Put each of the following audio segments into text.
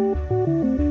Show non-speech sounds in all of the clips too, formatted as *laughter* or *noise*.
Hola,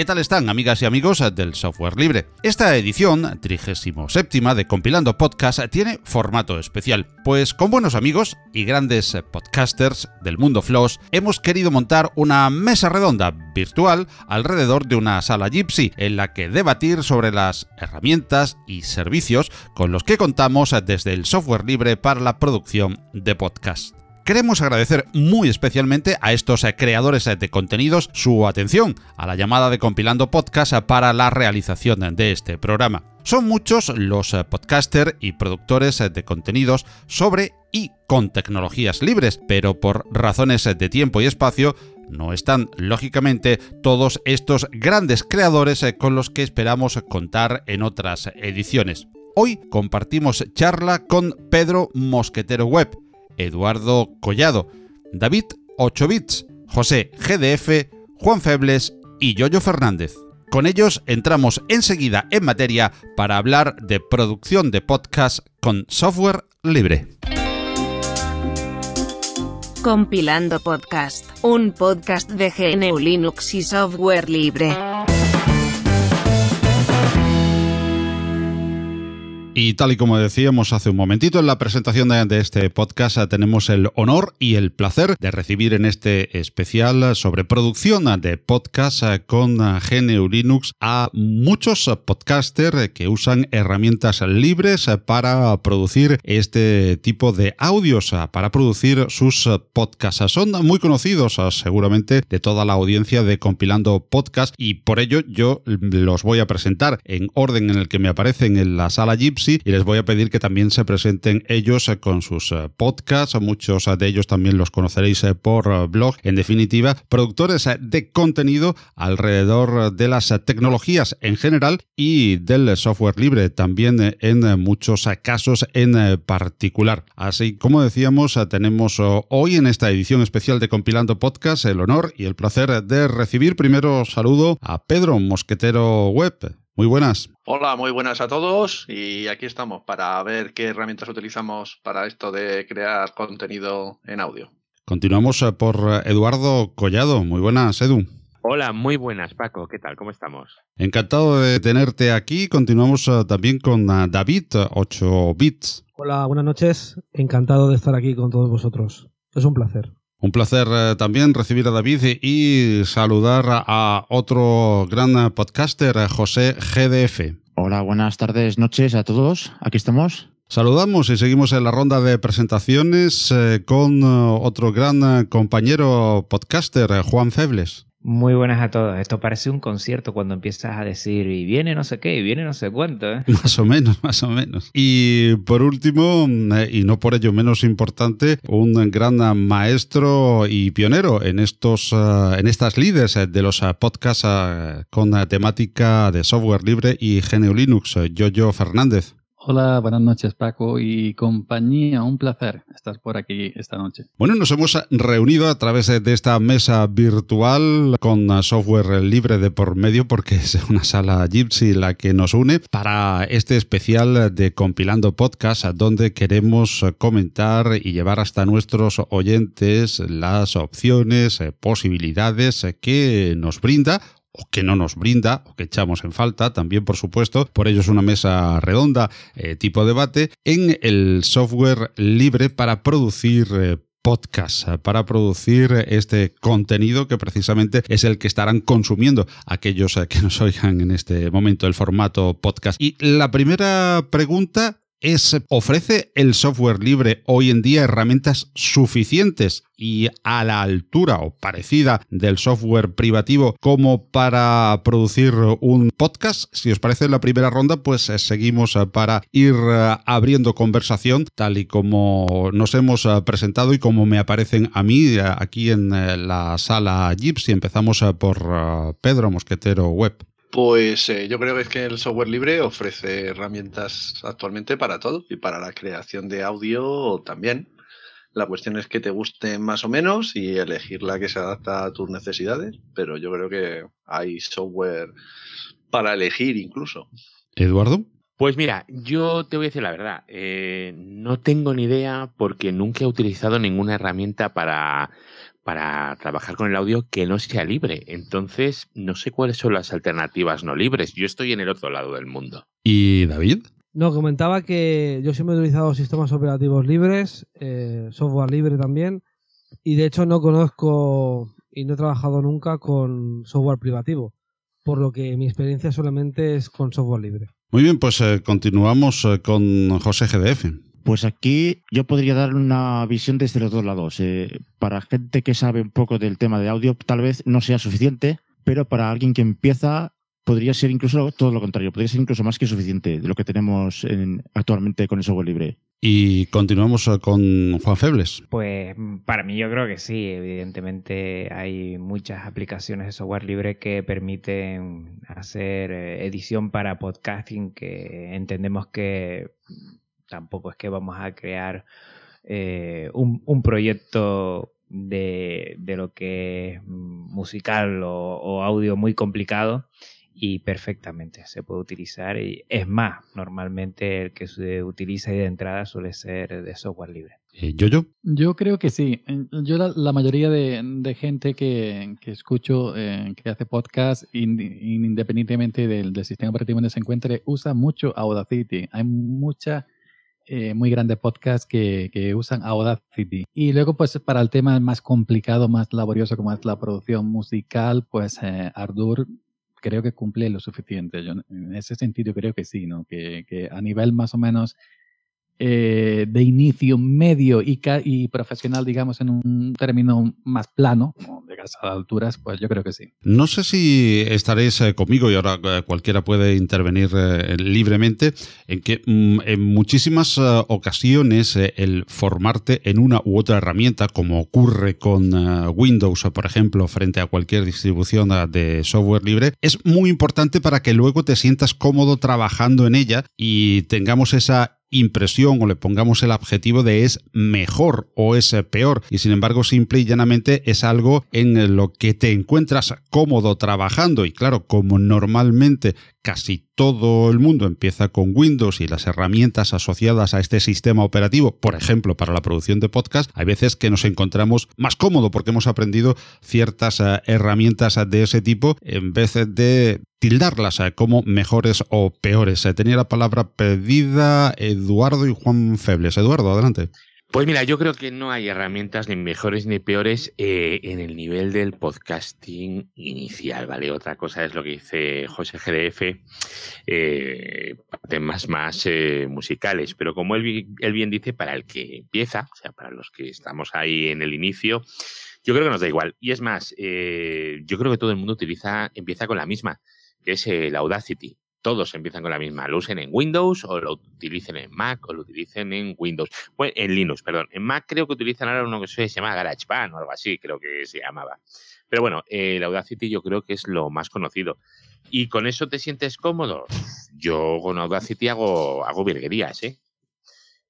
¿qué tal están amigas y amigos del software libre? Esta edición, 37 de Compilando Podcast, tiene formato especial, pues con buenos amigos y grandes podcasters del mundo Floss hemos querido montar una mesa redonda virtual alrededor de una sala Gypsy en la que debatir sobre las herramientas y servicios con los que contamos desde el software libre para la producción de podcast. Queremos agradecer muy especialmente a estos eh, creadores eh, de contenidos su atención a la llamada de compilando podcast eh, para la realización de este programa. Son muchos los podcasters y productores de contenidos sobre y con tecnologías libres, pero por razones de tiempo y espacio no están, lógicamente, todos estos grandes creadores con los que esperamos contar en otras ediciones. Hoy compartimos charla con Pedro Mosquetero Web, Eduardo Collado, David 8 bits, José GDF, Juan Febles y Yoyo Fernández. Con ellos entramos enseguida en materia para hablar de producción de podcast con software libre. Compilando Podcast, un podcast de GNU Linux y software libre. Y tal y como decíamos hace un momentito en la presentación de, este podcast, tenemos el honor y el placer de recibir en este especial sobre producción de podcast con GNU Linux a muchos podcasters que usan herramientas libres para producir este tipo de audios, para producir sus podcasts. Son muy conocidos seguramente de toda la audiencia de compilando podcast y por ello yo los voy a presentar en orden en el que me aparecen en la sala Y les voy a pedir que también se presenten ellos eh, con sus eh, podcasts. Muchos de ellos también los conoceréis eh, por blog. En definitiva, productores de contenido alrededor de las tecnologías en general y del software libre también en muchos casos en particular. Así como decíamos, tenemos hoy en esta edición especial de Compilando Podcast el honor y el placer de recibir primero saludo a Pedro Mosquetero Web. Muy buenas. Hola, muy buenas a todos y aquí estamos para ver qué herramientas utilizamos para esto de crear contenido en audio. Continuamos eh, por eh, Eduardo Collado. Muy buenas, Edu. Hola, muy buenas, Paco. ¿Qué tal? ¿Cómo estamos? Encantado de tenerte aquí. Continuamos eh, también con David, 8 bits. Hola, buenas noches. Encantado de estar aquí con todos vosotros. Es un placer. Un placer eh, también recibir a David y saludar a otro gran podcaster, José GDF. Hola, buenas tardes, noches a todos. Aquí estamos. Saludamos y seguimos en la ronda de presentaciones eh, con eh, otro gran compañero podcaster, Juan Febles. Muy buenas a todos. Esto parece un concierto cuando empiezas a decir y viene no sé qué, y viene no sé cuánto. ¿eh? *laughs* Más o menos, más o menos. Y por último, eh, y no por ello menos importante, un gran maestro y pionero en estos, eh, en estas líderes de los podcasts con temática de software libre y GNU Linux, Jojo Fernández. Hola, buenas noches Paco y compañía, un placer estar por aquí esta noche. Bueno, nos hemos reunido a través de esta mesa virtual con software libre de por medio porque es una sala Gypsy la que nos une para este especial de Compilando Podcast donde queremos comentar y llevar hasta nuestros oyentes las opciones, posibilidades que nos brinda o que no nos brinda o que echamos en falta, también por supuesto, por ello es una mesa redonda eh, tipo debate, en el software libre para producir eh, podcast para producir este contenido que precisamente es el que estarán consumiendo aquellos eh, que nos oigan en este momento el formato podcast. Y la primera pregunta es, ¿ofrece el software libre hoy en día herramientas suficientes y a la altura o parecida del software privativo como para producir un podcast? Si os parece la primera ronda, pues eh, seguimos eh, para ir eh, abriendo conversación tal y como nos hemos presentado y como me aparecen a mí aquí en la sala Gypsy. Empezamos por Pedro Mosquetero Web. Pues eh, yo creo que es que el software libre ofrece herramientas actualmente para todo y para la creación de audio también. La cuestión es que te guste más o menos y elegir la que se adapta a tus necesidades, pero yo creo que hay software para elegir incluso. Eduardo. Pues mira, yo te voy a decir la verdad, eh, no tengo ni idea porque nunca he utilizado ninguna herramienta para, para trabajar con el audio que no sea libre. Entonces, no sé cuáles son las alternativas no libres. Yo estoy en el otro lado del mundo. ¿Y David? No, comentaba que yo siempre he utilizado sistemas operativos libres, eh, software libre también, y de hecho no conozco y no he trabajado nunca con software privativo, por lo que mi experiencia solamente es con software libre. Muy bien, pues eh, continuamos eh, con José GDF. Pues aquí yo podría dar una visión desde los dos lados. Eh, para gente que sabe un poco del tema de audio, tal vez no sea suficiente, pero para alguien que empieza, podría ser incluso todo lo contrario, podría ser incluso más que suficiente de lo que tenemos en- actualmente con el software libre. Y continuamos con Juan Febles. Pues para mí yo creo que sí, evidentemente hay muchas aplicaciones de software libre que permiten hacer eh, edición para podcasting que entendemos que tampoco es que vamos a crear eh, un, un proyecto de, de lo que es musical o, o audio muy complicado y perfectamente se puede utilizar y es más, normalmente el que se utiliza y de entrada suele ser de software libre. Eh, ¿Yoyo? Yo creo que sí. Yo la, la mayoría de, de gente que, que escucho eh, que hace podcast, in- independientemente del, del sistema operativo donde se encuentre, usa mucho Audacity. Hay mucha eh, muy grandes podcasts que, que usan Audacity. Y luego, pues, para el tema más complicado, más laborioso, como es la producción musical, pues eh, Ardour creo que cumple lo suficiente. Yo, en ese sentido creo que sí, ¿no? Que, que a nivel más o menos eh, de inicio medio y, profesional, digamos, en un término más plano, no llegas a alturas, pues yo creo que sí. No sé si estaréis eh, conmigo y ahora eh, cualquiera puede intervenir libremente en que mm, en muchísimas ocasiones el formarte en una u otra herramienta, como ocurre con Windows, por ejemplo, frente a cualquier distribución de software libre, es muy importante para que luego te sientas cómodo trabajando en ella y tengamos esa impresión o le pongamos el adjetivo de es mejor o es peor. Y sin embargo simple y llanamente es algo en lo que te encuentras cómodo trabajando. Y claro como normalmente casi todo el mundo empieza con Windows y las herramientas asociadas a este sistema operativo, por ejemplo, para la producción de podcast, hay veces que nos encontramos más cómodo porque hemos aprendido ciertas eh, herramientas de ese tipo en vez de tildarlas eh, como mejores o peores. Eh, Tenía la palabra pedida Eduardo y Juan Febles. Eduardo, adelante. Pues mira, yo creo que no hay herramientas ni mejores ni peores eh, en el nivel del podcasting inicial, ¿vale? Otra cosa es lo que dice José GDF, eh, temas más eh, musicales, pero como él, él bien dice, para el que empieza, o sea, para los que estamos ahí en el inicio, yo creo que nos da igual. Y es más, yo creo que todo el mundo utiliza, empieza con la misma, que es el Audacity. Todos empiezan con la misma. Lo usen en Windows o lo utilicen en Mac o lo utilicen en Windows. Bueno, en Linux, perdón. En Mac creo que utilizan ahora uno que se llama GarageBand o algo así, creo que se llamaba. Pero bueno, el Audacity yo creo que es lo más conocido. ¿Y con eso te sientes cómodo? Yo con Audacity hago, hago virguerías, ¿eh?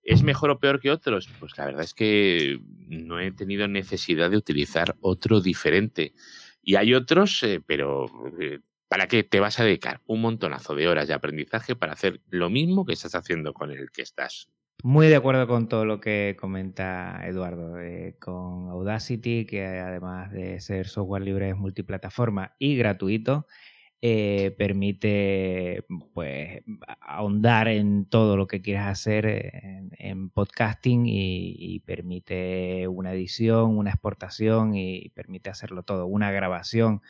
¿Es mejor o peor que otros? Pues la verdad es que no he tenido necesidad de utilizar otro diferente. Y hay otros, eh, pero eh, ¿para qué te vas a dedicar un montonazo de horas de aprendizaje para hacer lo mismo que estás haciendo con el que estás? Muy de acuerdo con todo lo que comenta Eduardo, eh, con Audacity, que además de ser software libre es multiplataforma y gratuito, eh, permite pues ahondar en todo lo que quieras hacer en, podcasting y permite una edición, una exportación y permite hacerlo todo, una grabación.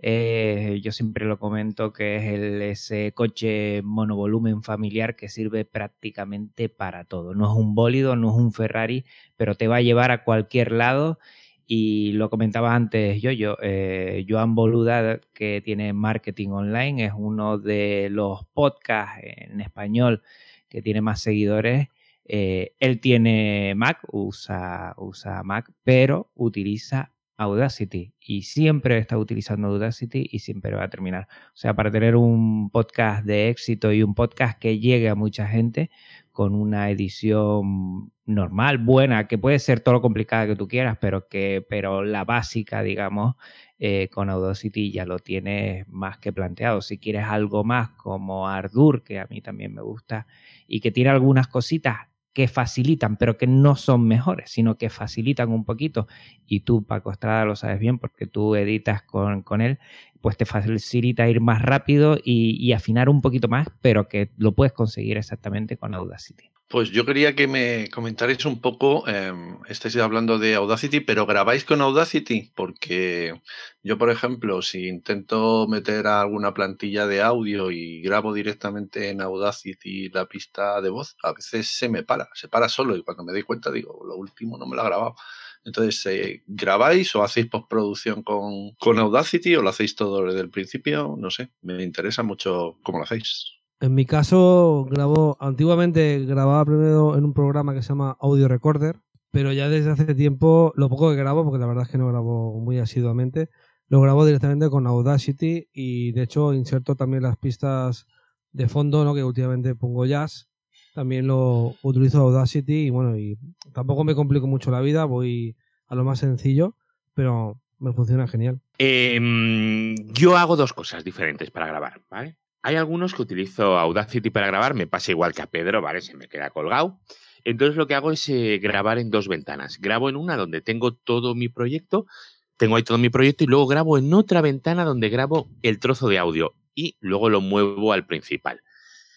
Eh, yo siempre lo comento que es ese coche monovolumen familiar que sirve prácticamente para todo. No es un bólido, no es un Ferrari, pero te va a llevar a cualquier lado. Y lo comentaba antes yo, yo eh, Joan Boluda, que tiene marketing online, es uno de los podcasts en español que tiene más seguidores. Eh, él tiene Mac, usa, usa Mac, pero utiliza Audacity y siempre estado utilizando Audacity y siempre va a terminar. O sea, para tener un podcast de éxito y un podcast que llegue a mucha gente con una edición normal, buena, que puede ser todo lo complicada que tú quieras, pero que, pero la básica, digamos, eh, con Audacity ya lo tienes más que planteado. Si quieres algo más como Ardour, que a mí también me gusta, y que tiene algunas cositas que facilitan, pero que no son mejores, sino que facilitan un poquito. Y tú, Paco Estrada, lo sabes bien porque tú editas con, con él, pues te facilita ir más rápido y, y, afinar un poquito más, pero que lo puedes conseguir exactamente con Audacity. Pues yo quería que me comentarais un poco, eh, estáis hablando de Audacity, pero grabáis con Audacity, porque yo, por ejemplo, si intento meter alguna plantilla de audio y grabo directamente en Audacity la pista de voz, a veces se me para, se para solo y cuando me doy cuenta digo, lo último no me lo ha grabado. Entonces, eh, ¿grabáis o hacéis postproducción con, con Audacity o lo hacéis todo desde el principio? No sé, me interesa mucho cómo lo hacéis. En mi caso, grabo, antiguamente grababa primero en un programa que se llama Audio Recorder, pero ya desde hace tiempo, lo poco que grabo, porque la verdad es que no grabo muy asiduamente, lo grabo directamente con Audacity y de hecho inserto también las pistas de fondo, ¿no? que últimamente pongo jazz, también lo utilizo Audacity y bueno, y tampoco me complico mucho la vida, voy a lo más sencillo, pero me funciona genial. Eh, yo hago dos cosas diferentes para grabar, ¿vale? Hay algunos que utilizo Audacity para grabar, me pasa igual que a Pedro, ¿vale? Se me queda colgado. Entonces lo que hago es eh, grabar en dos ventanas. Grabo en una donde tengo todo mi proyecto, tengo ahí todo mi proyecto y luego grabo en otra ventana donde grabo el trozo de audio y luego lo muevo al principal.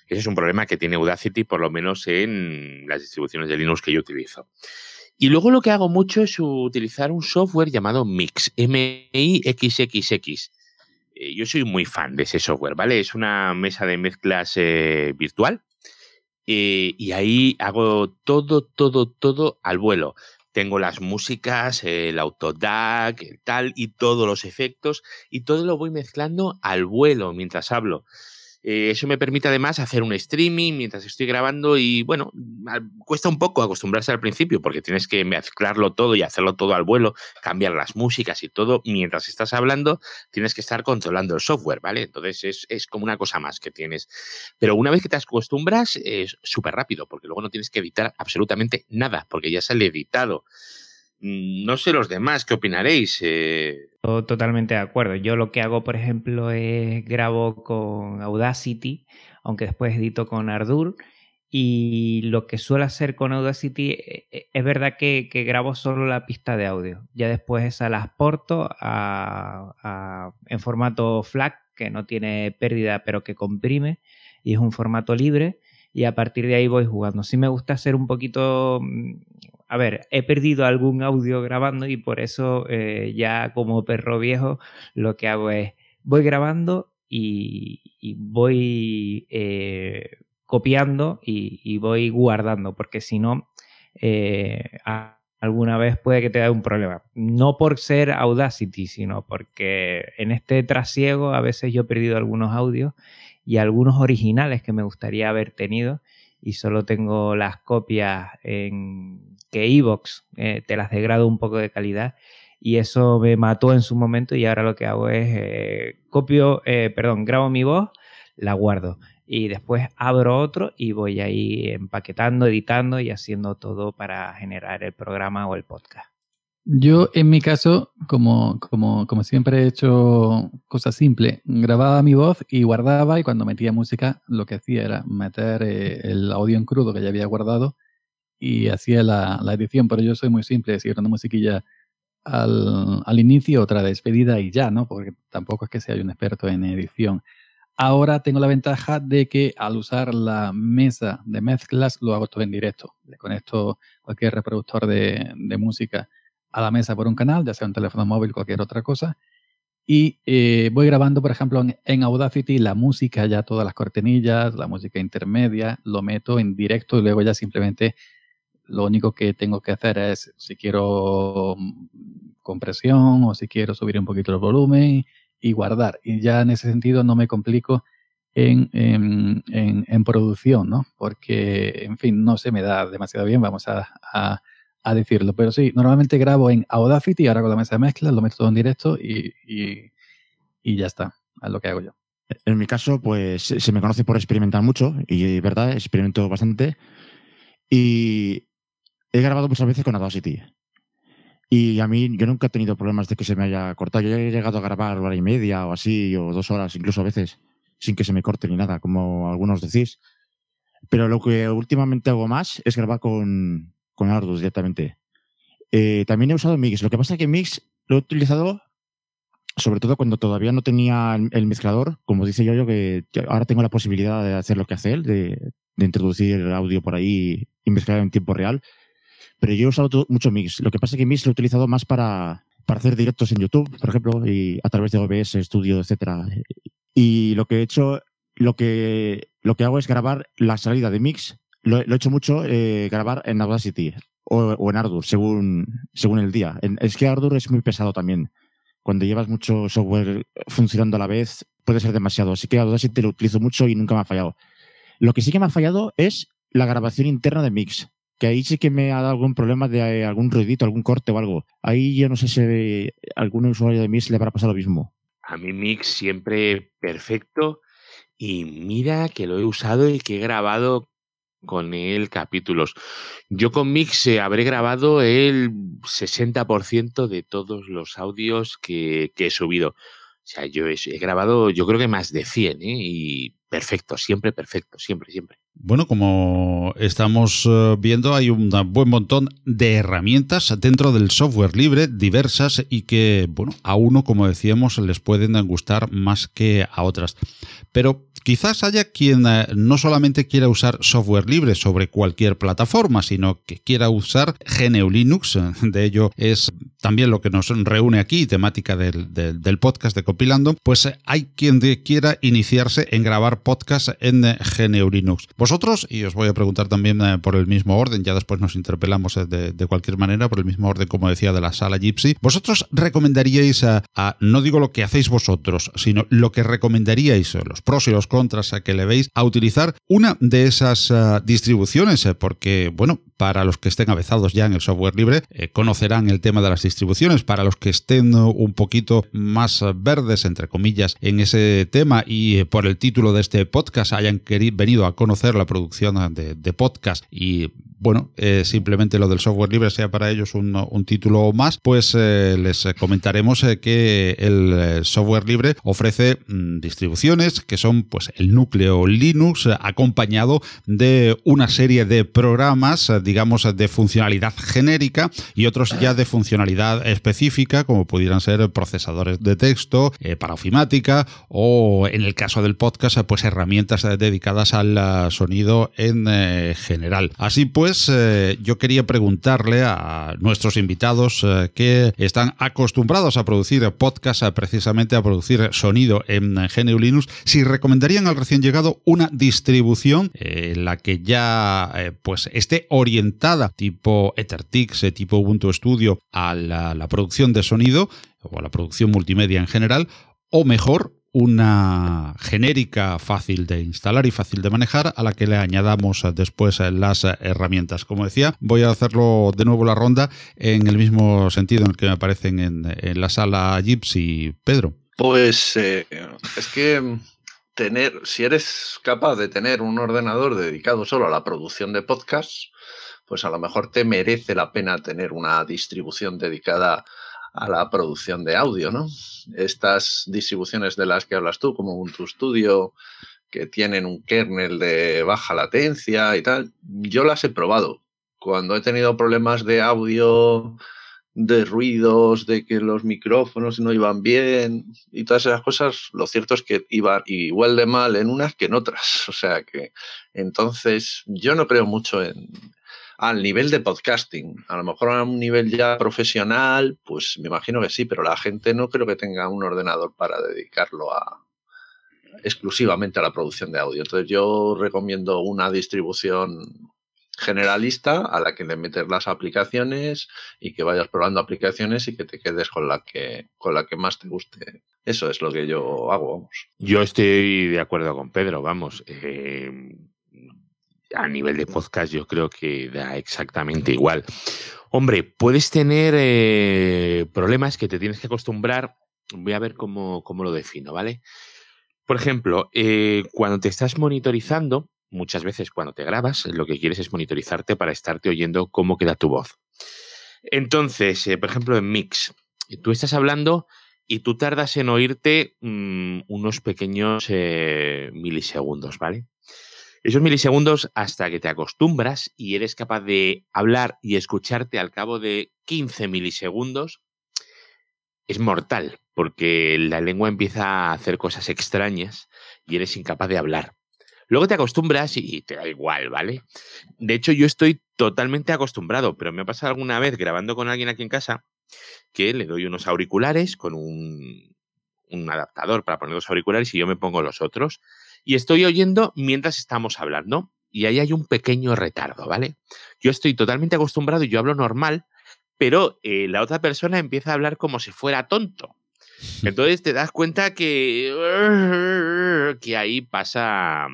Ese es un problema que tiene Audacity, por lo menos en las distribuciones de Linux que yo utilizo. Y luego lo que hago mucho es utilizar un software llamado Mix, M-I-X-X-X eh, yo soy muy fan de ese software, ¿vale? Es una mesa de mezclas eh, virtual eh, y ahí hago todo, todo, todo al vuelo. Tengo las músicas, el autodac, el tal y todos los efectos y todo lo voy mezclando al vuelo mientras hablo. Eh, eso me permite además hacer un streaming mientras estoy grabando y bueno, cuesta un poco acostumbrarse al principio porque tienes que mezclarlo todo y hacerlo todo al vuelo, cambiar las músicas y todo. Mientras estás hablando, tienes que estar controlando el software, ¿vale? Entonces es, es como una cosa más que tienes. Pero una vez que te acostumbras, es súper rápido porque luego no tienes que editar absolutamente nada porque ya sale editado. Mm, no sé los demás, ¿qué opinaréis? Eh... Totalmente de acuerdo. Yo lo que hago, por ejemplo, es grabo con Audacity, aunque después edito con Ardour. Y lo que suelo hacer con Audacity eh, eh, es verdad que, grabo solo la pista de audio. Ya después esa la exporto en formato FLAC, que no tiene pérdida, pero que comprime. Y es un formato libre. Y a partir de ahí voy jugando. Sí me gusta hacer un poquito mm, a ver, he perdido algún audio grabando y por eso eh, ya como perro viejo lo que hago es voy grabando y, voy eh, copiando y, y, voy guardando, porque si no, eh, alguna vez puede que te dé un problema. No por ser Audacity, sino porque en este trasiego a veces yo he perdido algunos audios y algunos originales que me gustaría haber tenido y solo tengo las copias en que Evox eh, te las degrado un poco de calidad y eso me mató en su momento y ahora lo que hago es eh, copio, eh, perdón, grabo mi voz, la guardo y después abro otro y voy ahí empaquetando, editando y haciendo todo para generar el programa o el podcast. Yo, en mi caso, como, como, como siempre he hecho cosas simples, grababa mi voz y guardaba y cuando metía música lo que hacía era meter eh, el audio en crudo que ya había guardado y hacía la, la edición, pero yo soy muy simple, decir una musiquilla al, al, inicio, otra despedida y ya, ¿no? Porque tampoco es que sea un experto en edición. Ahora tengo la ventaja de que al usar la mesa de mezclas lo hago todo en directo. Le conecto cualquier reproductor de, de música a la mesa por un canal, ya sea un teléfono móvil, cualquier otra cosa. Y eh, voy grabando, por ejemplo, en, Audacity la música, ya todas las cortinillas, la música intermedia, lo meto en directo y luego ya simplemente lo único que tengo que hacer es si quiero mm, compresión o si quiero subir un poquito el volumen y guardar. Y ya en ese sentido no me complico en, en, en, producción, ¿no? Porque, en fin, no se me da demasiado bien. Vamos a, a decirlo. Pero sí, normalmente grabo en Audacity, ahora con la mesa de mezcla, lo meto todo en directo y, y, ya está, es lo que hago yo. En mi caso, pues se me conoce por experimentar mucho y, verdad, experimento bastante. Y he grabado muchas veces con Audacity. Y a mí, yo nunca he tenido problemas de que se me haya cortado. Yo he llegado a grabar hora y media o así, o dos horas, incluso a veces, sin que se me corte ni nada, como algunos decís. Pero lo que últimamente hago más es grabar con, con Ardus directamente. Eh, también he usado Mix. Lo que pasa es que Mix lo he utilizado sobre todo cuando todavía no tenía el mezclador, como dice yo, yo que ahora tengo la posibilidad de hacer lo que hace él, de, introducir el audio por ahí y mezclar en tiempo real. Pero yo he usado mucho Mix. Lo que pasa es que Mix lo he utilizado más para, para hacer directos en YouTube, por ejemplo, y a través de OBS, Studio, etcétera. Y lo que he hecho, lo que, lo que hago es grabar la salida de Mix. Lo, he hecho mucho, eh, grabar en Audacity o, o, en Ardour, según, según el día. es que Ardour es muy pesado también cuando llevas mucho software funcionando a la vez, puede ser demasiado. Así que Audacity lo utilizo mucho y nunca me ha fallado. Lo que sí que me ha fallado es la grabación interna de mix, que ahí sí que me ha dado algún problema de algún ruidito, algún corte o algo. Ahí yo no sé si algún usuario de mix le habrá pasado lo mismo. A mi mix siempre perfecto y mira que lo he usado y que he grabado con él capítulos. Yo con Mix eh, habré grabado el 60% de todos los audios que, que, he subido. O sea, yo he, he, grabado, yo creo que más de 100, ¿eh? Y perfecto, siempre perfecto, siempre, siempre. Bueno, como estamos eh, viendo, hay un buen montón de herramientas dentro del software libre, diversas y que, bueno, a uno, como decíamos, les pueden gustar más que a otras. Pero quizás haya quien eh, no solamente quiera usar software libre sobre cualquier plataforma, sino que quiera usar GNU Linux. De ello es también lo que nos reúne aquí, temática del, del, podcast de Compilando. Pues hay quien quiera iniciarse en grabar podcast en GNU Linux. Vosotros, y os voy a preguntar también eh, por el mismo orden, ya después nos interpelamos eh, de, cualquier manera, por el mismo orden, como decía, de la sala Gypsy, ¿vosotros recomendaríais a, a, no digo lo que hacéis vosotros, sino lo que recomendaríais, los pros y los contras a que le veis, a utilizar una de esas distribuciones? Porque, bueno, para los que estén avezados ya en el software libre, eh, conocerán el tema de las distribuciones. Para los que estén un poquito más verdes, entre comillas, en ese tema y eh, por el título de este podcast hayan querido, venido a conocer la producción de, de podcast y bueno, eh, simplemente lo del software libre sea para ellos un, un título más, pues eh, les comentaremos eh, que el software libre ofrece mmm, distribuciones que son pues el núcleo Linux acompañado de una serie de programas, digamos, de funcionalidad genérica y otros ya de funcionalidad específica, como pudieran ser procesadores de texto, para ofimática o en el caso del podcast, pues herramientas dedicadas al sonido en general. Así pues, eh, yo quería preguntarle a nuestros invitados eh, que están acostumbrados a producir podcast, a precisamente a producir sonido en GNU Linux, si recomendarían al recién llegado una distribución eh, en la que ya pues esté orientada tipo EtherTix, tipo Ubuntu Studio a la producción de sonido o a la producción multimedia en general, o mejor, una genérica fácil de instalar y fácil de manejar a la que le añadamos después las herramientas. Como decía, voy a hacerlo de nuevo la ronda en el mismo sentido en el que me aparecen en, la sala Gypsy. Pedro. Pues eh, es que tener, si eres capaz de tener un ordenador dedicado solo a la producción de podcasts, pues a lo mejor te merece la pena tener una distribución dedicada a la producción de audio, ¿no? Estas distribuciones de las que hablas tú, como Ubuntu Studio, que tienen un kernel de baja latencia y tal, yo las he probado. Cuando he tenido problemas de audio, de ruidos, de que los micrófonos no iban bien y todas esas cosas, lo cierto es que iban igual de mal en unas que en otras. *laughs* O sea que entonces yo no creo mucho en, al nivel de podcasting. A lo mejor a un nivel ya profesional, pues me imagino que sí, pero la gente no creo que tenga un ordenador para dedicarlo a exclusivamente a la producción de audio. Entonces yo recomiendo una distribución generalista a la que le metes las aplicaciones y que vayas probando aplicaciones y que te quedes con la que con la que más te guste. Eso es lo que yo hago, vamos. Yo estoy de acuerdo con Pedro, vamos. Eh, a nivel de podcast yo creo que da exactamente igual. Hombre, puedes tener eh, problemas que te tienes que acostumbrar. Voy a ver cómo, cómo lo defino, ¿vale? Por ejemplo, eh, cuando te estás monitorizando, muchas veces cuando te grabas, lo que quieres es monitorizarte para estarte oyendo cómo queda tu voz. Entonces, eh, por ejemplo, en Mix, tú estás hablando y tú tardas en oírte mm, unos pequeños milisegundos, ¿vale? Esos milisegundos hasta que te acostumbras y eres capaz de hablar y escucharte al cabo de 15 milisegundos, es mortal, porque la lengua empieza a hacer cosas extrañas y eres incapaz de hablar. Luego te acostumbras y te da igual, ¿vale? De hecho, yo estoy totalmente acostumbrado, pero me ha pasado alguna vez grabando con alguien aquí en casa que le doy unos auriculares con un, un adaptador para poner los auriculares y yo me pongo los otros y estoy oyendo mientras estamos hablando. Y ahí hay un pequeño retardo, ¿vale? Yo estoy totalmente acostumbrado y yo hablo normal, pero eh, la otra persona empieza a hablar como si fuera tonto. Entonces te das cuenta que, que ahí pasa,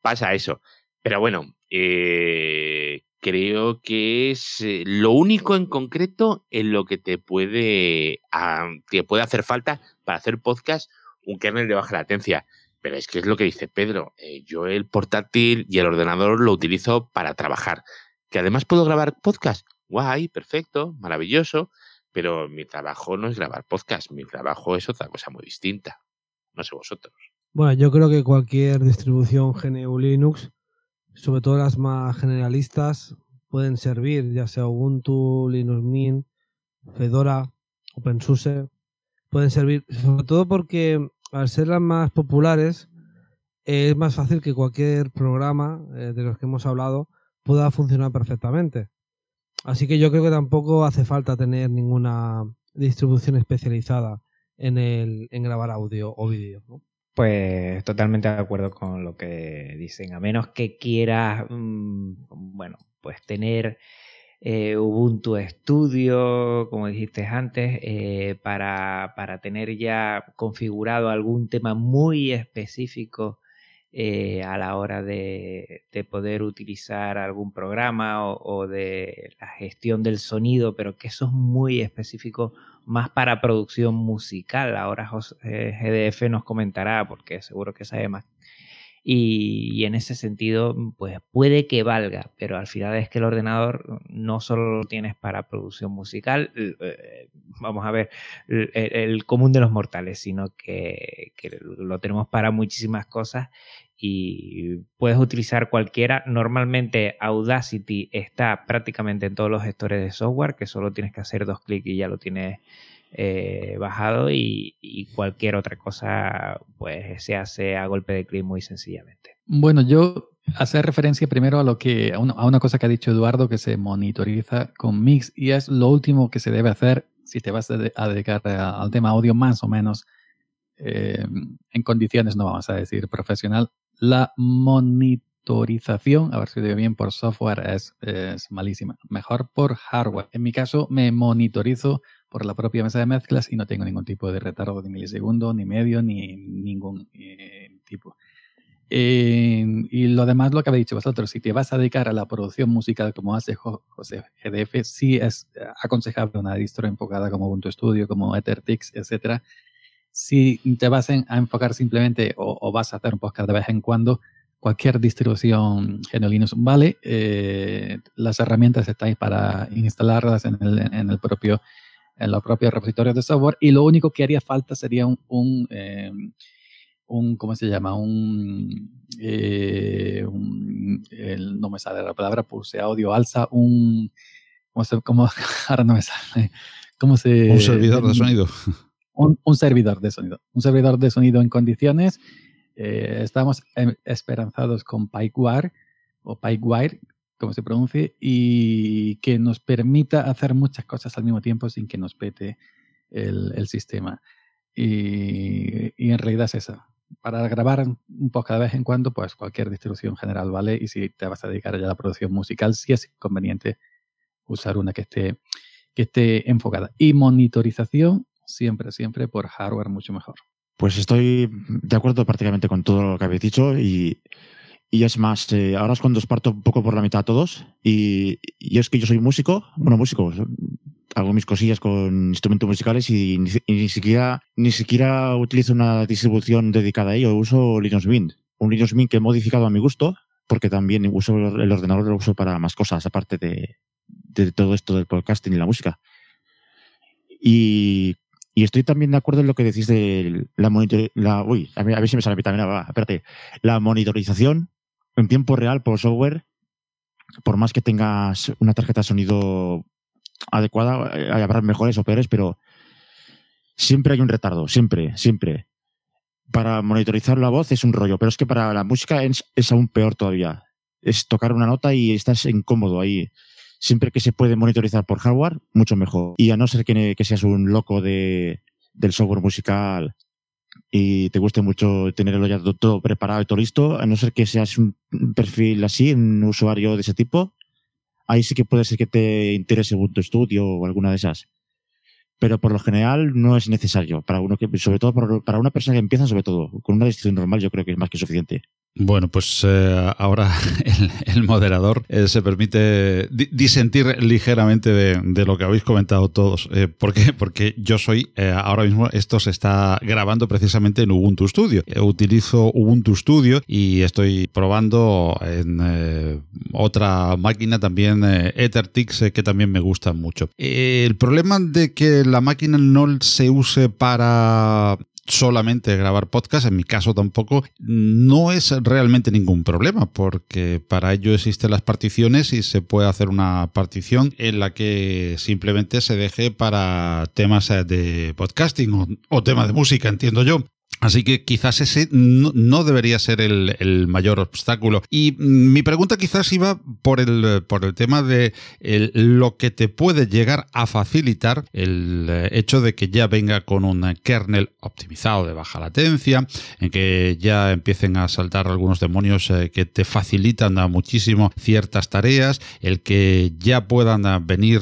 pasa eso. Pero bueno, eh, creo que es eh, lo único en concreto en lo que te puede, ah, te puede hacer falta para hacer podcast un kernel de baja latencia. Pero es que es lo que dice Pedro. Eh, yo el portátil y el ordenador lo utilizo para trabajar. Que además puedo grabar podcast. Guay, perfecto, maravilloso. Pero mi trabajo no es grabar podcast. Mi trabajo es otra cosa muy distinta. No sé vosotros. Bueno, yo creo que cualquier distribución GNU Linux, sobre todo las más generalistas, pueden servir, ya sea Ubuntu, Linux Mint, Fedora, OpenSUSE, pueden servir, sobre todo porque al ser las más populares, es más fácil que cualquier programa eh, de los que hemos hablado pueda funcionar perfectamente. Así que yo creo que tampoco hace falta tener ninguna distribución especializada en, el, grabar audio o vídeo. Pues totalmente de acuerdo con lo que dicen. A menos que quieras, mm, bueno, pues tener eh, Ubuntu Studio, como dijiste antes, eh, para, para, tener ya configurado algún tema muy específico eh, a la hora de, de, poder utilizar algún programa o, o, de la gestión del sonido, pero que eso es muy específico más para producción musical. Ahora GDF nos comentará, porque seguro que sabe más y, en ese sentido, pues puede que valga, pero al final es que el ordenador no solo lo tienes para producción musical, eh, vamos a ver, el, común de los mortales, sino que, que lo tenemos para muchísimas cosas y puedes utilizar cualquiera. Normalmente Audacity está prácticamente en todos los gestores de software, que solo tienes que hacer dos clics y ya lo tienes eh, bajado y, cualquier otra cosa pues se hace a golpe de clic muy sencillamente. Bueno, yo hacer referencia primero a lo que a una, cosa que ha dicho Eduardo que se monitoriza con Mix y es lo último que se debe hacer si te vas a, dedicar al tema audio más o menos eh, en condiciones, no vamos a decir profesional, la monitorización, a ver si digo bien, por software es, es malísima. Mejor por hardware. En mi caso me monitorizo por la propia mesa de mezclas y no tengo ningún tipo de retardo de milisegundo, ni medio, ni ningún eh, tipo. Eh, y lo demás, lo que habéis dicho vosotros, si te vas a dedicar a la producción musical como hace José GDF, sí es aconsejable una distro enfocada como Ubuntu Studio, como EtherTix, etc. Si te vas a enfocar simplemente o, vas a hacer un podcast de vez en cuando, cualquier distribución GNU Linux vale. Eh, las herramientas están para instalarlas en el, en el propio en los propios repositorios de software y lo único que haría falta sería un, un, eh, un ¿cómo se llama? Un, eh, el, no me sale la palabra, pulse audio, alza, un, ¿cómo se, cómo, *laughs* ahora no me sale, ¿cómo se? Un servidor de sonido. Un, un servidor de sonido, un servidor de sonido en condiciones. Eh, estamos em, esperanzados con PyWire o PyWire, como se pronuncie, y que nos permita hacer muchas cosas al mismo tiempo sin que nos pete el, sistema. Y, en realidad es eso. Para grabar un poco de vez en cuando, pues cualquier distribución general vale. Y si te vas a dedicar ya a la producción musical, sí es conveniente usar una que esté, que esté enfocada. Y monitorización, siempre, siempre por hardware mucho mejor. Pues estoy de acuerdo prácticamente con todo lo que habéis dicho y Y es más, eh, ahora es cuando os parto un poco por la mitad a todos. Y, y es que yo soy músico, bueno, músico, hago mis cosillas con instrumentos musicales y ni, siquiera ni siquiera utilizo una distribución dedicada a ello. Uso Linux Mint. Un Linux Mint que he modificado a mi gusto, porque también uso el ordenador, lo uso para más cosas, aparte de, de todo esto del podcasting y la música. Y, y estoy también de acuerdo en lo que decís de la monitor, la, uy, a ver, si me sale también, va, espérate, la monitorización en tiempo real por software, por más que tengas una tarjeta de sonido adecuada, eh, habrá mejores o peores, pero siempre hay un retardo, siempre, siempre. Para monitorizar la voz es un rollo, pero es que para la música es, aún peor todavía. Es tocar una nota y estás incómodo ahí. Siempre que se puede monitorizar por hardware, mucho mejor. Y a no ser que, que seas un loco de, del software musical y te guste mucho tenerlo ya todo, preparado y todo listo, a no ser que seas un perfil así, un usuario de ese tipo, ahí sí que puede ser que te interese Ubuntu Studio o alguna de esas. Pero por lo general no es necesario. Para uno que, sobre todo para una persona que empieza, sobre todo, con una distribución normal, yo creo que es más que suficiente. Bueno, pues eh, ahora *laughs* el, moderador eh, se permite di- disentir ligeramente de, lo que habéis comentado todos. Eh, ¿Por qué? *laughs* Porque yo soy, ahora mismo, esto se está grabando precisamente en Ubuntu Studio. Utilizo Ubuntu Studio y estoy probando en otra máquina también, EtherTix, que también me gusta mucho. El problema de que la máquina no se use para solamente grabar podcast, en mi caso tampoco, no es realmente ningún problema, porque para ello existen las particiones y se puede hacer una partición en la que simplemente se deje para temas de podcasting o, o tema de música, entiendo yo. Así que quizás ese no, debería ser el, mayor obstáculo. Y mi pregunta quizás iba por el, por el tema de lo que te puede llegar a facilitar el eh, hecho de que ya venga con un kernel optimizado de baja latencia, en que ya empiecen a saltar algunos demonios eh, que te facilitan muchísimo ciertas tareas, el que ya puedan eh, venir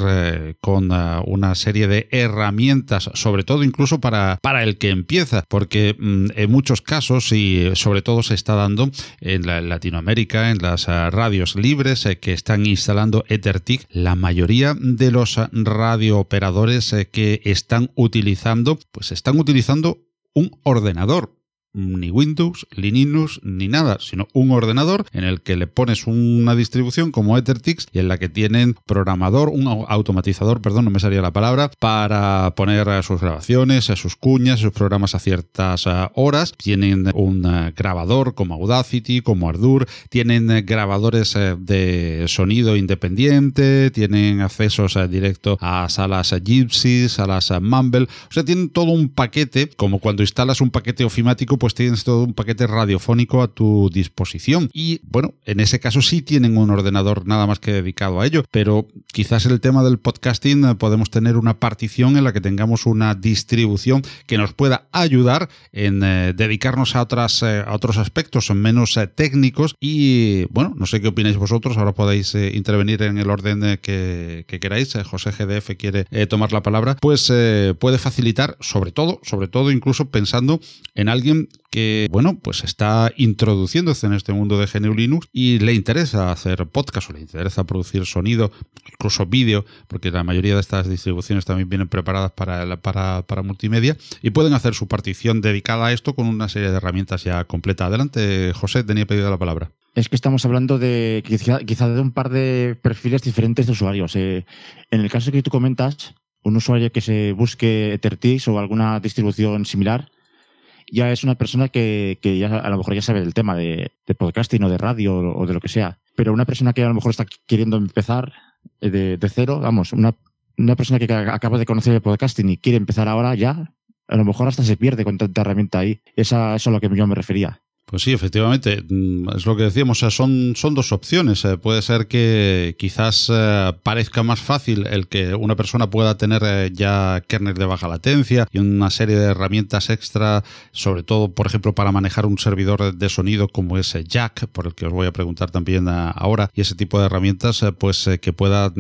con una serie de herramientas, sobre todo incluso para, para el que empieza, porque en muchos casos y eh, sobre todo se está dando en, la- Latinoamérica, en las eh, radios libres eh, que están instalando EtherTIC, la mayoría de los eh, radiooperadores eh, que están utilizando, pues están utilizando un ordenador ni Windows, ni Linux, ni nada, sino un ordenador en el que le pones una distribución como EtherTix y en la que tienen programador, un au- automatizador, perdón, no me salía la palabra, para poner sus grabaciones, sus cuñas, sus programas a ciertas eh, horas. Tienen un eh, grabador como Audacity, como Ardour, tienen eh, grabadores de sonido independiente, tienen accesos eh, directo a salas Gypsy, salas Mumble, o sea, tienen todo un paquete, como cuando instalas un paquete ofimático, pues tienes todo un paquete radiofónico a tu disposición. Y bueno, en ese caso sí tienen un ordenador nada más que dedicado a ello, pero quizás el tema del podcasting eh, podemos tener una partición en la que tengamos una distribución que nos pueda ayudar en eh, dedicarnos a, otras, eh, a otros aspectos menos técnicos. Y bueno, no sé qué opináis vosotros, ahora podéis intervenir en el orden que, que queráis, José GDF quiere tomar la palabra, pues puede facilitar sobre todo, sobre todo incluso pensando en alguien que, bueno, pues está introduciéndose en este mundo de GNU Linux y le interesa hacer podcast o le interesa producir sonido, incluso vídeo, porque la mayoría de estas distribuciones también vienen preparadas para, para, para multimedia y pueden hacer su partición dedicada a esto con una serie de herramientas ya completa. Adelante, José, tenía pedido la palabra. Es que estamos hablando de quizá, quizá de un par de perfiles diferentes de usuarios. Eh, en el caso que tú comentas, un usuario que se busque EtherTix o alguna distribución similar, ya es una persona que, que ya a lo mejor ya sabe del tema de, de podcasting o de radio o de lo que sea. Pero una persona que a lo mejor está queriendo empezar eh, de, de cero, vamos, una, una persona que ca- acaba de conocer el podcasting y quiere empezar ahora ya, a lo mejor hasta se pierde con tanta herramienta ahí. Esa, eso es a lo que yo me refería. Pues sí, efectivamente, mm, es lo que decíamos, o sea, son, son dos opciones. Eh, Puede ser que quizás eh, parezca más fácil el que una persona pueda tener eh, ya kernel de baja latencia y una serie de herramientas extra, sobre todo, por ejemplo, para manejar un servidor de sonido como es eh, Jack, por el que os voy a preguntar también ahora, y ese tipo de herramientas, pues que puedan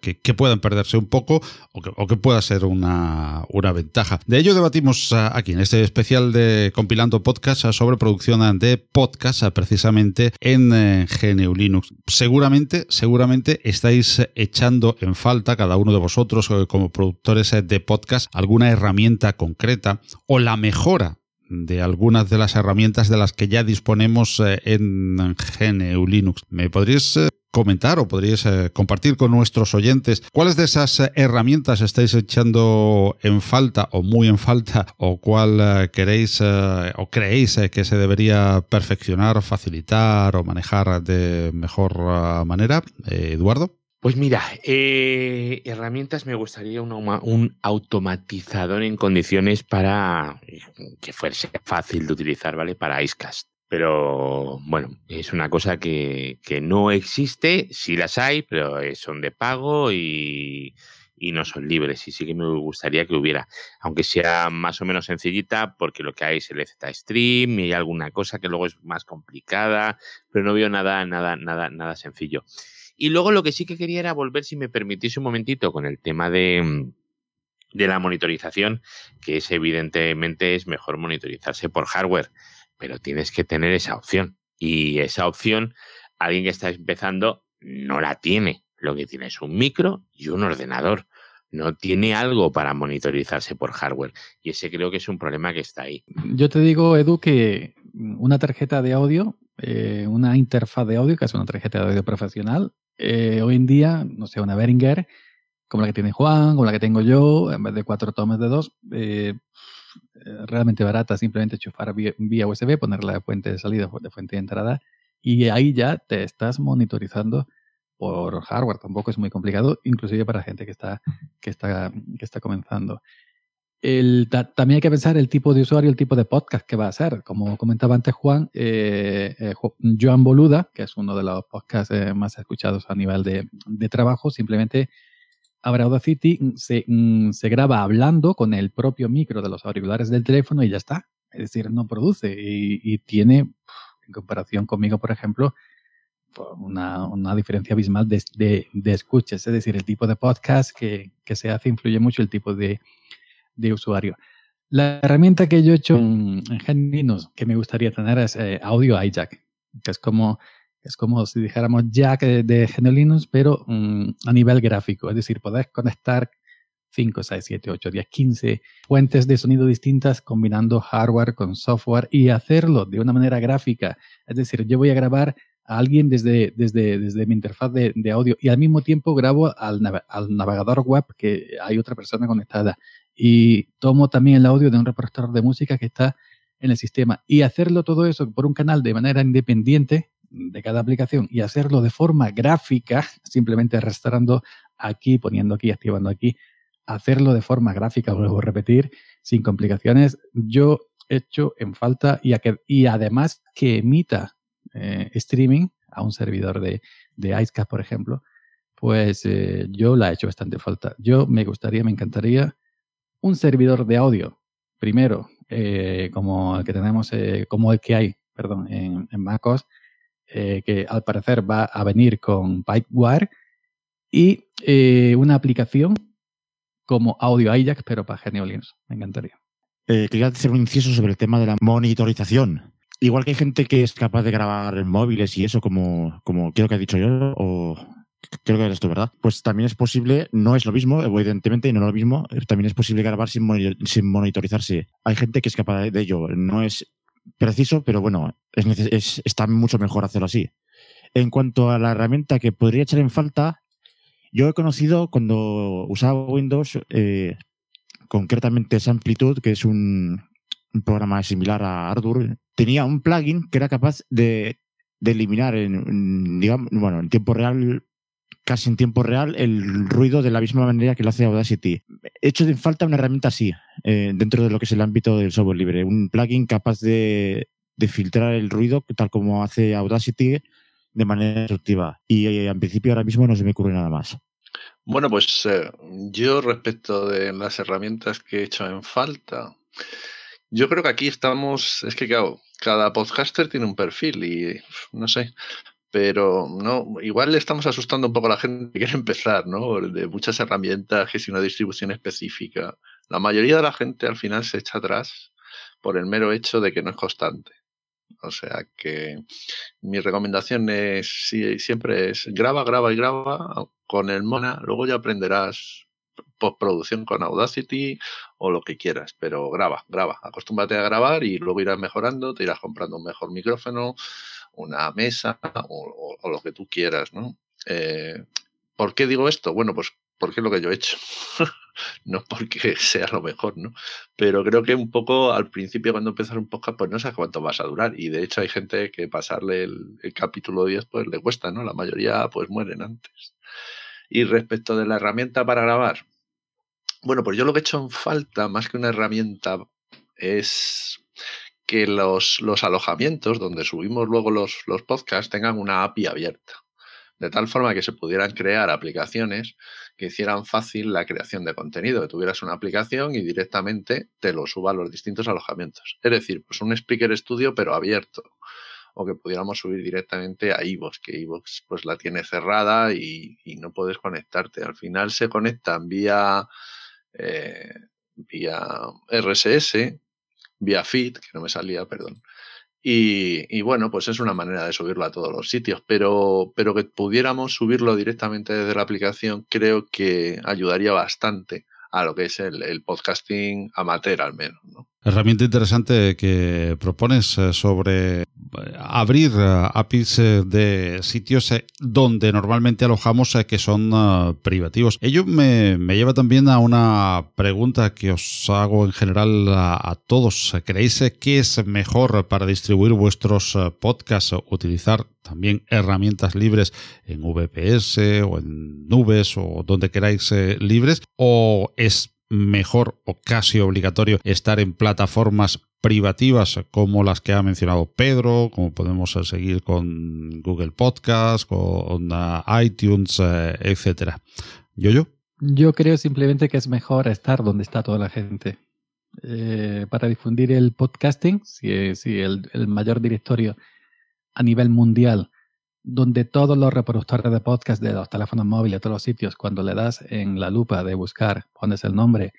que, puedan perderse un poco o que, pueda ser una, una ventaja. De ello debatimos aquí en este especial de compilando podcast sobre producción de podcast precisamente en GNU Linux. Seguramente, seguramente estáis echando en falta cada uno de vosotros como productores de podcast alguna herramienta concreta o la mejora de algunas de las herramientas de las que ya disponemos eh, en GNU Linux. ¿Me podríais eh, comentar o podríais eh, compartir con nuestros oyentes cuáles de esas herramientas estáis echando en falta o muy en falta o cuál queréis o creéis que se debería perfeccionar, facilitar o manejar de mejor manera? Eduardo. Pues mira, eh, herramientas me gustaría un automatizador en condiciones para que fuese fácil de utilizar, ¿vale? Para Icecast. Pero bueno, es una cosa que, no existe, sí las hay, pero son de pago y, no son libres. Y sí que me gustaría que hubiera, aunque sea más o menos sencillita, porque lo que hay es el Stream y hay alguna cosa que luego es más complicada, pero no veo nada, nada, nada, nada sencillo. Y luego lo que sí que quería era volver, si me permitís un momentito, con el tema de, de la monitorización, que es evidentemente es mejor monitorizarse por hardware, pero tienes que tener esa opción. Y esa opción, alguien que está empezando no la tiene. Lo que tiene es un micro y un ordenador. No tiene algo para monitorizarse por hardware. Y ese creo que es un problema que está ahí. Yo te digo, Edu, que una tarjeta de audio, eh, una interfaz de audio, que es una tarjeta de audio profesional, eh, hoy en día, no sé, una Behringer, como la que tiene Juan, como la que tengo yo, en vez de cuatro tomes de dos, eh, realmente barata, simplemente enchufar vía, USB, ponerla de fuente de salida, de fuente de entrada, y ahí ya te estás monitorizando por hardware. Tampoco es muy complicado, inclusive para gente que está, que está, que está comenzando también hay que pensar el tipo de usuario, el tipo de podcast que va a ser. Como comentaba antes Juan, eh, eh, Joan Boluda, que es uno de los podcasts eh, más escuchados a nivel de, trabajo, simplemente abre Audacity, mm, se, mm, se, graba hablando con el propio micro de los auriculares del teléfono y ya está. Es decir, no produce y, tiene, en comparación conmigo, por ejemplo, una, una diferencia abismal de, de, escuchas. Es decir, el tipo de podcast que, se hace influye mucho el tipo de usuario. La herramienta que yo he hecho en, en que me gustaría tener es eh, Audio iJack, que es como, es como si dijéramos Jack de, de pero mm, a nivel gráfico. Es decir, podés conectar 5, 6, 7, 8, 10, 15 fuentes de sonido distintas combinando hardware con software y hacerlo de una manera gráfica. Es decir, yo voy a grabar a alguien desde, desde, desde mi interfaz de, audio y al mismo tiempo grabo al, al, navegador web que hay otra persona conectada y tomo también el audio de un reproductor de música que está en el sistema y hacerlo todo eso por un canal de manera independiente de cada aplicación y hacerlo de forma gráfica, simplemente restaurando aquí, poniendo aquí, activando aquí, hacerlo de forma gráfica, vuelvo a repetir, sin complicaciones, yo he hecho en falta y, y además que emita eh, streaming a un servidor de, de Icecast, por ejemplo, pues eh, yo la he hecho bastante falta. Yo me gustaría, me encantaría un servidor de audio, primero, eh, como el que tenemos, como el que hay, perdón, en, MacOS, eh, que al parecer va a venir con Pipewire, y una aplicación como Audio Ajax, pero para Linux. Me encantaría. quería hacer un inciso sobre el tema de la monitorización. Igual que hay gente que es capaz de grabar en móviles y eso, como, como creo que ha dicho yo, o creo que eres tú, ¿verdad? Pues también es posible, no es lo mismo, evidentemente, no es lo mismo, también es posible grabar sin, monitorizarse. Hay gente que es capaz de ello, no es preciso, pero bueno, es, está mucho mejor hacerlo así. En cuanto a la herramienta que podría echar en falta, yo he conocido cuando usaba Windows, eh, concretamente Samplitude, que es un, programa similar a Ardour, tenía un plugin que era capaz de, eliminar en, digamos, bueno, en tiempo real casi en tiempo real el ruido de la misma manera que lo hace Audacity. He hecho de falta una herramienta así, eh, dentro de lo que es el ámbito del software libre. Un plugin capaz de, filtrar el ruido, tal como hace Audacity, de manera instructiva. Y eh, en principio ahora mismo no se me ocurre nada más. Bueno, pues eh, yo respecto de las herramientas que he hecho en falta, yo creo que aquí estamos, es que cada podcaster tiene un perfil y no sé, pero no, igual le estamos asustando un poco a la gente que quiere empezar, ¿no? De muchas herramientas, que si una distribución específica. La mayoría de la gente al final se echa atrás por el mero hecho de que no es constante. O sea que mi recomendación es siempre es graba, graba y graba con el Mona, luego ya aprenderás postproducción con Audacity o lo que quieras, pero graba, graba, acostúmbrate a grabar y luego irás mejorando, te irás comprando un mejor micrófono, una mesa o, lo que tú quieras, ¿no? Eh, ¿Por qué digo esto? Bueno, pues porque es lo que yo he hecho. *laughs* no porque *laughs* sea lo mejor, ¿no? Pero creo que un poco al principio cuando empiezas un podcast, pues no sabes cuánto vas a durar. Y de hecho hay gente que pasarle el, el capítulo 10 pues le cuesta, ¿no? La mayoría pues mueren antes. Y respecto de la herramienta para grabar, bueno, pues yo lo que he hecho en falta, más que una herramienta, es que los, los alojamientos donde subimos luego los, los podcasts tengan una API abierta. De tal forma que se pudieran crear aplicaciones que hicieran fácil la creación de contenido, que tuvieras una aplicación y directamente te lo suba a los distintos alojamientos. Es decir, pues un Speaker Studio pero abierto o que pudiéramos subir directamente a iVoox, que iVoox pues la tiene cerrada y, y, no puedes conectarte. Al final se conectan vía eh, vía RSS, vía feed, que no me salía, perdón. Y, bueno, pues es una manera de subirlo a todos los sitios, pero, pero que pudiéramos subirlo directamente desde la aplicación creo que ayudaría bastante a lo que es el, el podcasting amateur al menos. ¿no? Herramienta interesante que propones eh, sobre eh, abrir eh, APIs de sitios donde normalmente alojamos que son privativos. Ello me, lleva también a una pregunta que os hago en general a, todos. ¿Creéis que es mejor para distribuir vuestros podcasts utilizar también herramientas libres en VPS o en nubes o donde queráis libres? ¿O es mejor o casi obligatorio estar en plataformas privativas como las que ha mencionado Pedro, como podemos seguir con Google Podcast, con uh, iTunes, uh, etcétera. ¿Yo, yo? Yo creo simplemente que es mejor estar donde está toda la gente. Eh, para difundir el podcasting, si, si el, el mayor directorio a nivel mundial donde todos los reproductores de podcast de los teléfonos móviles, de todos los sitios, cuando le das en la lupa de buscar, pones el nombre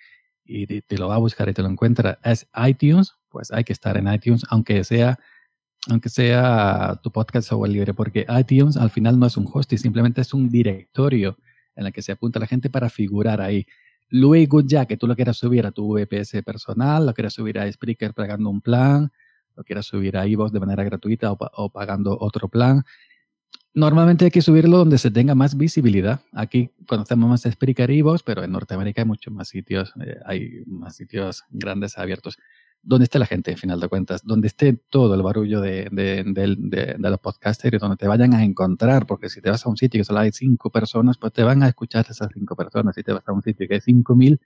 y te, lo va a buscar y te lo encuentra, es iTunes, pues hay que estar en iTunes, aunque sea, aunque sea tu podcast software libre, porque iTunes al final no es un hosting, simplemente es un directorio en el que se apunta la gente para figurar ahí. Luego ya que tú lo quieras subir a tu VPS personal, lo quieras subir a Spreaker pagando un plan, lo quieras subir a iVoox de manera gratuita o, o pagando otro plan, Normalmente hay que subirlo donde se tenga más visibilidad. Aquí conocemos más Spreaker y pero en Norteamérica hay muchos más sitios, eh, hay más sitios grandes abiertos. Donde esté la gente, en final de cuentas, donde esté todo el barullo de, de, los podcasters, donde te vayan a encontrar, porque si te vas a un sitio que solo hay cinco personas, pues te van a escuchar esas cinco personas. Si te vas a un sitio que hay cinco mil,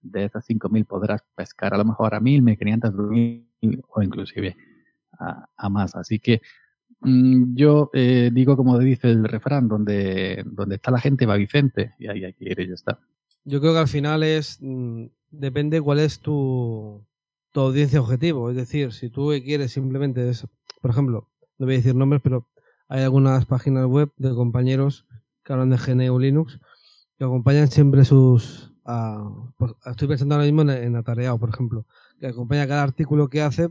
de esas cinco mil podrás pescar a lo mejor a mil, mil quinientas, mil o inclusive a, más. Así que yo eh, digo como dice el refrán, donde, donde está la gente va Vicente, y ahí hay que ir y está. Yo creo que al final es, mm, depende cuál es tu, audiencia objetivo. Es decir, si tú quieres simplemente, es, por ejemplo, no voy a decir nombres, pero hay algunas páginas web de compañeros que hablan de GNU Linux que acompañan siempre sus... Pues, estoy pensando ahora mismo en, en Atareado, por ejemplo, que acompaña cada artículo que hace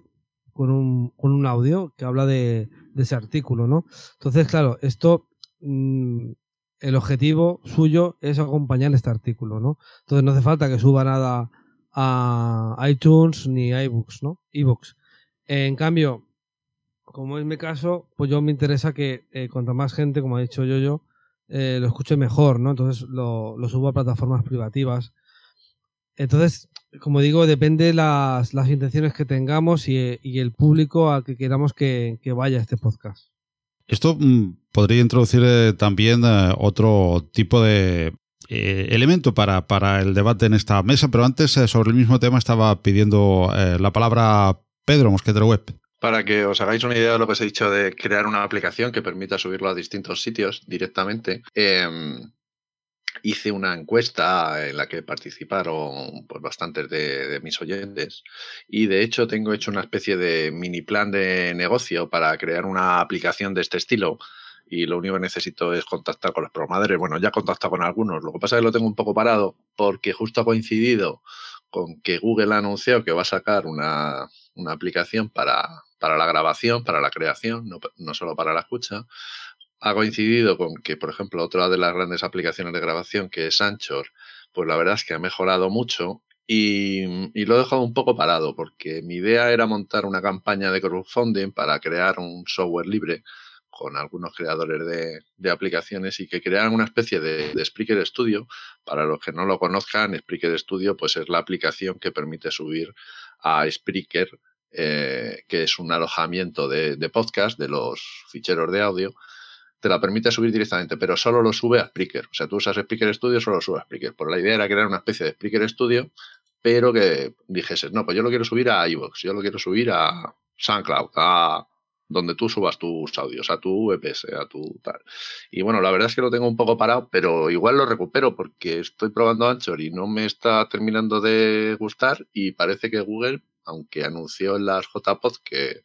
con un, con un audio que habla de, de ese artículo, ¿no? Entonces, claro, esto, mm, el objetivo suyo es acompañar este artículo, ¿no? Entonces no hace falta que suba nada a iTunes ni iBooks, ¿no? iBooks. En cambio, como es mi caso, pues yo me interesa que eh, cuanta más gente, como ha dicho yo, yo, eh, lo escuche mejor, ¿no? Entonces lo, lo subo a plataformas privativas. Entonces, como digo, depende las, las intenciones que tengamos y, el público al que queramos que, vaya este podcast. Esto mm, podría introducir eh, también eh, otro tipo de eh, elemento para, para, el debate en esta mesa, pero antes sobre el mismo tema estaba pidiendo la palabra Pedro Mosquetero Web. Para que os hagáis una idea de lo que os he dicho de crear una aplicación que permita subirlo a distintos sitios directamente, em, hice una encuesta en la que participaron pues, bastantes de, mis oyentes y de hecho tengo hecho una especie de mini plan de negocio para crear una aplicación de este estilo y lo único que necesito es contactar con los programadores. Bueno, ya he contactado con algunos, lo que pasa es que lo tengo un poco parado porque justo ha coincidido con que Google ha anunciado que va a sacar una, una aplicación para, para la grabación, para la creación, no, no solo para la escucha. Ha coincidido con que, por ejemplo, otra de las grandes aplicaciones de grabación, que es Anchor, pues la verdad es que ha mejorado mucho y, lo he dejado un poco parado porque mi idea era montar una campaña de crowdfunding para crear un software libre con algunos creadores de, de aplicaciones y que crearan una especie de, de, Spreaker Studio. Para los que no lo conozcan, Spreaker Studio pues es la aplicación que permite subir a Spreaker, eh, que es un alojamiento de, de podcast de los ficheros de audio te la permite subir directamente, pero solo lo sube a Spreaker. O sea, tú usas Spreaker Studio, solo lo sube a Spreaker. Por la idea era crear una especie de Spreaker Studio, pero que dijese, no, pues yo lo quiero subir a iVoox, yo lo quiero subir a SoundCloud, a donde tú subas tus audios, a tu VPS, a tu tal. Y bueno, la verdad es que lo tengo un poco parado, pero igual lo recupero porque estoy probando Anchor y no me está terminando de gustar y parece que Google, aunque anunció en las JPod que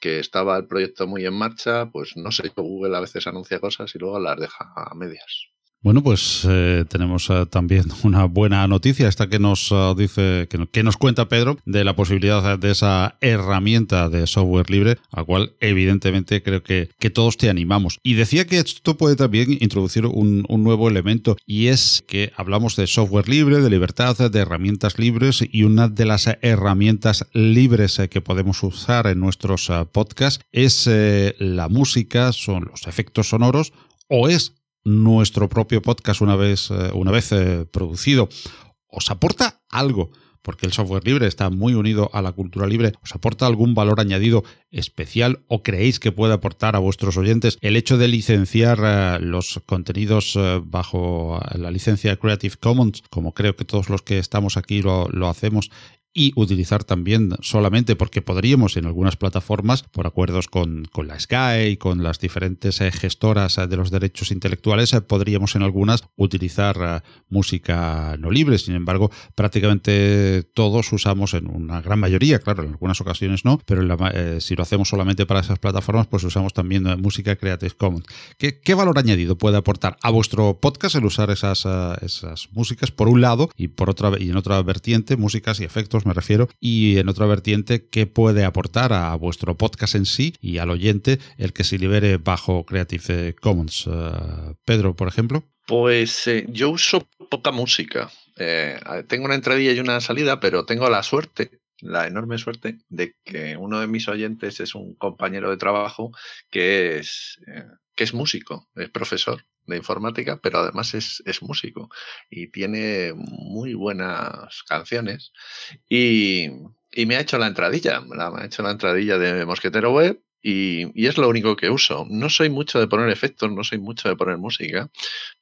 que estaba el proyecto muy en marcha, pues no sé, Google a veces anuncia cosas y luego las deja a medias. Bueno, pues eh, tenemos eh, también *laughs* una buena noticia, esta que nos uh, dice, que, nos cuenta Pedro, de la posibilidad de esa herramienta de software libre, a cual evidentemente creo que, que todos te animamos. Y decía que esto puede también introducir un, nuevo elemento, y es que hablamos de software libre, de libertad, de herramientas libres, y una de las herramientas libres que podemos usar en nuestros podcasts es eh, la música, son los efectos sonoros, o es nuestro propio podcast una vez, eh, una vez eh, producido, ¿os aporta algo? Porque el software libre está muy unido a la cultura libre. ¿Os aporta algún valor añadido especial o creéis que puede aportar a vuestros oyentes el hecho de licenciar uh, los contenidos bajo la licencia Creative Commons, como creo que todos los que estamos aquí lo, lo hacemos, y utilizar también solamente porque podríamos en algunas plataformas, por acuerdos con, con la Sky, con las diferentes eh, gestoras eh, de los derechos intelectuales, eh, podríamos en algunas utilizar música no libre. Sin embargo, prácticamente todos usamos en una gran mayoría, claro, en algunas ocasiones no, pero la, eh, si lo hacemos solamente para esas plataformas, pues usamos también música Creative Commons. ¿Qué, ¿Qué, valor añadido puede aportar a vuestro podcast el usar esas, esas músicas por un lado y por otra y en otra vertiente, músicas y efectos me refiero, y en otra vertiente, ¿qué puede aportar a vuestro podcast en sí y al oyente el que se libere bajo Creative Commons? Uh, Pedro, por ejemplo. Pues eh, yo uso poca música. Eh, tengo una entradilla y una salida, pero tengo la suerte, la enorme suerte, de que uno de mis oyentes es un compañero de trabajo que es, eh, que es músico, es profesor de informática, pero además es, es, músico y tiene muy buenas canciones y, y me ha hecho la entradilla, me ha hecho la entradilla de Mosquetero Web y, y, es lo único que uso. No soy mucho de poner efectos, no soy mucho de poner música,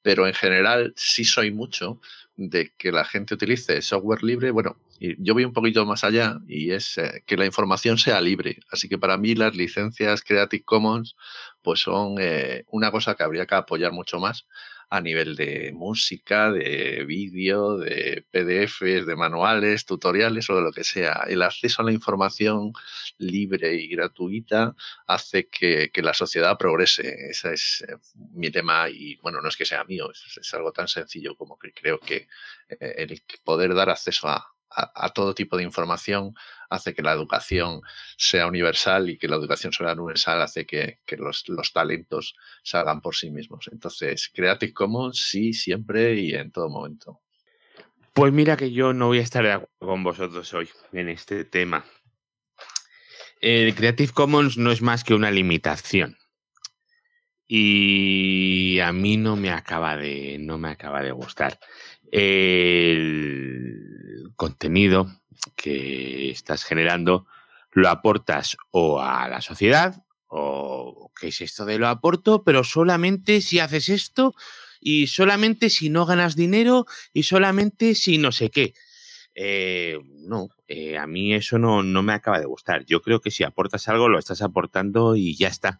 pero en general sí soy mucho de que la gente utilice software libre. Bueno, yo voy un poquito más allá y es eh, que la información sea libre. Así que para mí las licencias Creative Commons pues son eh, una cosa que habría que apoyar mucho más a nivel de música, de vídeo, de PDFs, de manuales, tutoriales o de lo que sea. El acceso a la información libre y gratuita hace que, que la sociedad progrese. Ese es eh, mi tema y bueno, no es que sea mío, es, es algo tan sencillo como que creo que eh, el poder dar acceso a, a, todo tipo de información hace que la educación sea universal y que la educación sea universal hace que, que los, los, talentos salgan por sí mismos. Entonces, Creative Commons sí, siempre y en todo momento. Pues mira que yo no voy a estar de acuerdo con vosotros hoy en este tema. El Creative Commons no es más que una limitación. Y a mí no me acaba de, no me acaba de gustar. El contenido que estás generando lo aportas o a la sociedad o qué es esto de lo aporto, pero solamente si haces esto y solamente si no ganas dinero y solamente si no sé qué. Eh, no, eh, a mí eso no, no me acaba de gustar. Yo creo que si aportas algo lo estás aportando y ya está.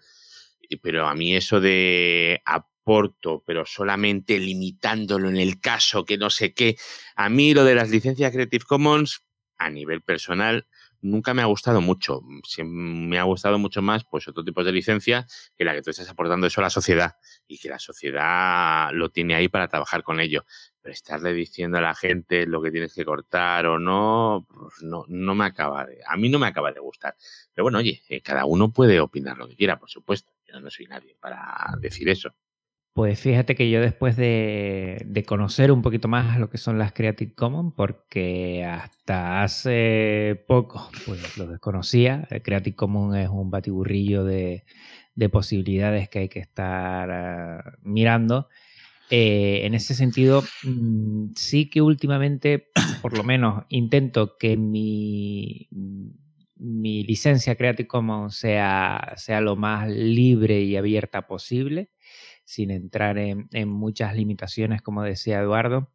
Pero a mí eso de aporto, pero solamente limitándolo en el caso que no sé qué, a mí lo de las licencias Creative Commons a nivel personal nunca me ha gustado mucho. me ha gustado mucho más pues otro tipo de licencia que la que tú estás aportando eso a la sociedad y que la sociedad lo tiene ahí para trabajar con ello. Pero estarle diciendo a la gente lo que tienes que cortar o no, pues no, no me acaba de, a mí no me acaba de gustar. Pero bueno, oye, eh, cada uno puede opinar lo que quiera, por supuesto. Yo no soy nadie para decir eso. Pues fíjate que yo después de, conocer un poquito más lo que son las Creative Commons, porque hasta hace poco pues lo desconocía, Creative Commons es un batiburrillo de, posibilidades que hay que estar ah, mirando. Eh, en ese sentido, mm, sí que últimamente, *clears throat* por lo menos, intento que mi, mi licencia Creative Commons sea, sea lo más libre y abierta posible sin entrar en, muchas limitaciones, como decía Eduardo.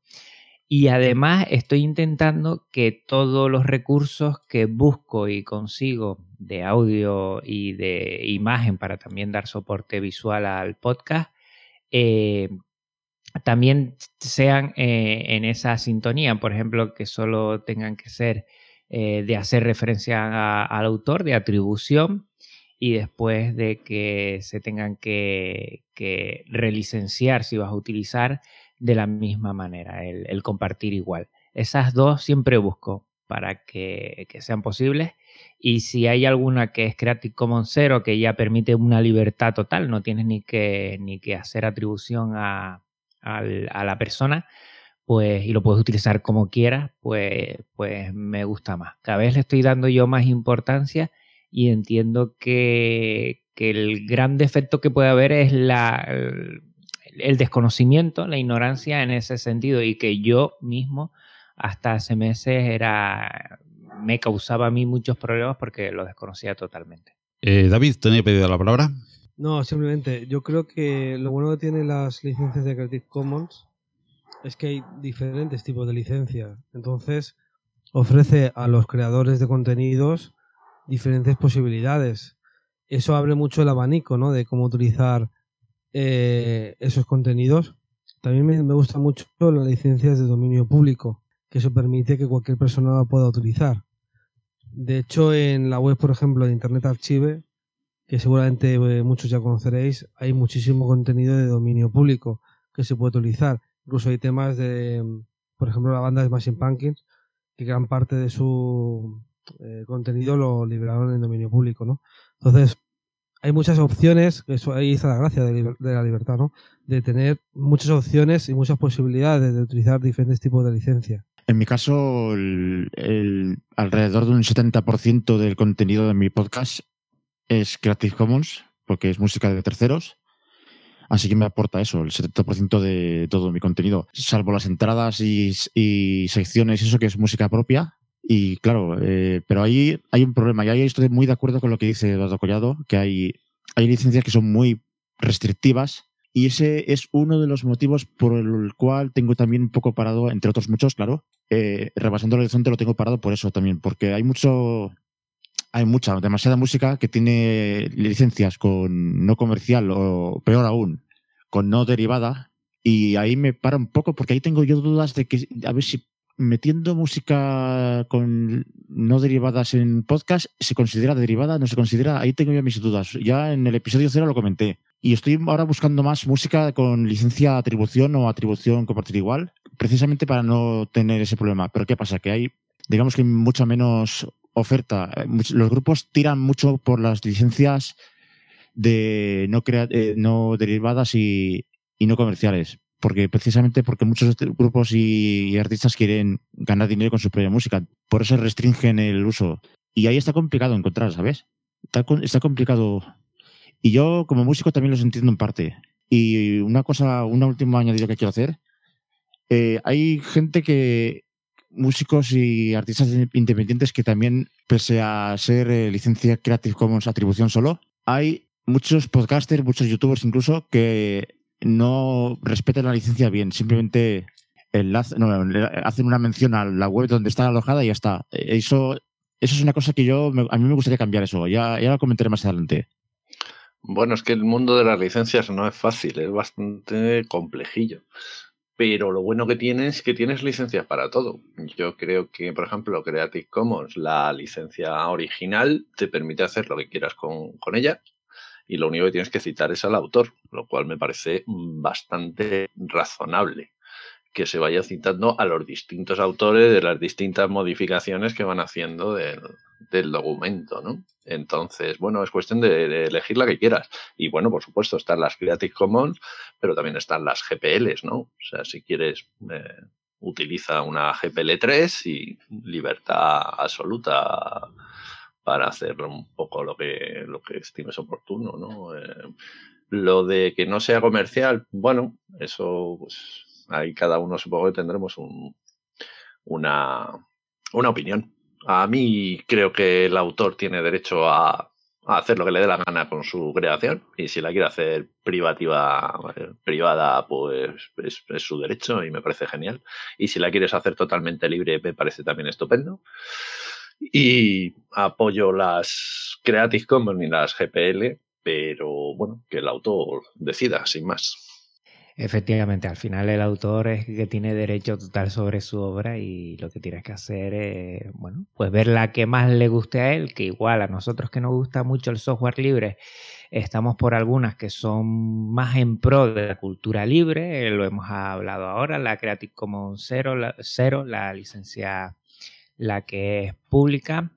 Y además estoy intentando que todos los recursos que busco y consigo de audio y de imagen para también dar soporte visual al podcast, eh, también sean eh, en esa sintonía. Por ejemplo, que solo tengan que ser eh, de hacer referencia al autor, de atribución, y después de que se tengan que, relicenciar si vas a utilizar de la misma manera, el, compartir igual. Esas dos siempre busco para que, sean posibles. Y si hay alguna que es Creative Commons Zero, que ya permite una libertad total, no tienes ni que, ni que hacer atribución a, la persona, pues, y lo puedes utilizar como quieras, pues, pues me gusta más. Cada vez le estoy dando yo más importancia y entiendo que, el gran defecto que puede haber es la, el, desconocimiento, la ignorancia en ese sentido y que yo mismo hasta hace meses era me causaba a mí muchos problemas porque lo desconocía totalmente. Eh, David, ¿tenía pedido la palabra? No, simplemente yo creo que lo bueno que tienen las licencias de Creative Commons es que hay diferentes tipos de licencias. Entonces, ofrece a los creadores de contenidos diferentes posibilidades. Eso abre mucho el abanico, ¿no? De cómo utilizar eh, esos contenidos. También me, gusta mucho las licencias de dominio público, que eso permite que cualquier persona la pueda utilizar. De hecho, en la web, por ejemplo, de Internet Archive, que seguramente eh, muchos ya conoceréis, hay muchísimo contenido de dominio público que se puede utilizar. Incluso hay temas de, por ejemplo, la banda de Smashing Pumpkins, que gran parte de su eh, contenido lo liberaron en dominio público, ¿no? Entonces, hay muchas opciones, eso ahí está la gracia de, la libertad, ¿no? De tener muchas opciones y muchas posibilidades de utilizar diferentes tipos de licencia. En mi caso, el, alrededor de un 70% del contenido de mi podcast es Creative Commons, porque es música de terceros. Así que me aporta eso, el 70% de todo mi contenido, salvo las entradas y secciones, eso que es música propia, y claro, eh, pero ahí hay un problema. Y ahí estoy muy de acuerdo con lo que dice Eduardo Collado, que hay, hay licencias que son muy restrictivas. Y ese es uno de los motivos por el cual tengo también un poco parado, entre otros muchos, claro. Eh, rebasando el horizonte lo tengo parado por eso también, porque hay mucho, hay mucha, demasiada música que tiene licencias con no comercial o peor aún, con no derivada. Y ahí me para un poco porque ahí tengo yo dudas de que a ver si metiendo música con no derivadas en podcast, ¿se considera derivada? ¿No se considera? Ahí tengo yo mis dudas. Ya en el episodio cero lo comenté. Y estoy ahora buscando más música con licencia atribución o atribución compartir igual, precisamente para no tener ese problema. Pero ¿qué pasa? Que hay, digamos que hay mucha menos oferta. Los grupos tiran mucho por las licencias de no, eh, no derivadas y no comerciales porque precisamente porque muchos grupos y, artistas quieren ganar dinero con su propia música, por eso restringen el uso. Y ahí está complicado encontrar, ¿sabes? Está, complicado. Y yo como músico también los entiendo en parte. Y una cosa, una última añadido que quiero hacer, eh, hay gente que, músicos y artistas independientes que también, pese a ser eh, licencia Creative Commons atribución solo, hay muchos podcasters, muchos youtubers incluso, que no respeten la licencia bien, simplemente hacen una mención a la web donde está alojada y ya está. Eso, eso es una cosa que yo a mí me gustaría cambiar eso, ya, ya lo comentaré más adelante. Bueno, es que el mundo de las licencias no es fácil, es bastante complejillo. pero lo bueno que tienes es que tienes licencias para todo. Yo creo que, por ejemplo, Creative Commons, la licencia original, te permite hacer lo que quieras con, con ella y lo único que tienes que citar es al autor, lo cual me parece bastante razonable que se vaya citando a los distintos autores de las distintas modificaciones que van haciendo del, documento, ¿no? Entonces, bueno, es cuestión de, elegir la que quieras. Y bueno, por supuesto, están las Creative Commons, pero también están las GPLs, ¿no? O sea, si quieres, eh, utiliza una GPL 3 y libertad absoluta para hacer un poco lo que, lo que estimes oportuno, ¿no? Eh, lo de que no sea comercial, bueno, eso pues ahí cada uno supongo que tendremos una, una opinión. A mí creo que el autor tiene derecho a, hacer lo que le dé la gana con su creación y si la quiere hacer privativa, privada, pues es, es, su derecho y me parece genial. Y si la quieres hacer totalmente libre, me parece también estupendo. Y apoyo las Creative Commons y las GPL, pero bueno, que el autor decida, sin más. Efectivamente, al final el autor es que tiene derecho total sobre su obra y lo que tienes que hacer es, bueno, pues ver la que más le guste a él, que igual a nosotros que nos gusta mucho el software libre, estamos por algunas que son más en pro de la cultura libre, lo hemos hablado ahora, la Creative Commons 0, la, 0, la licencia, la que es pública,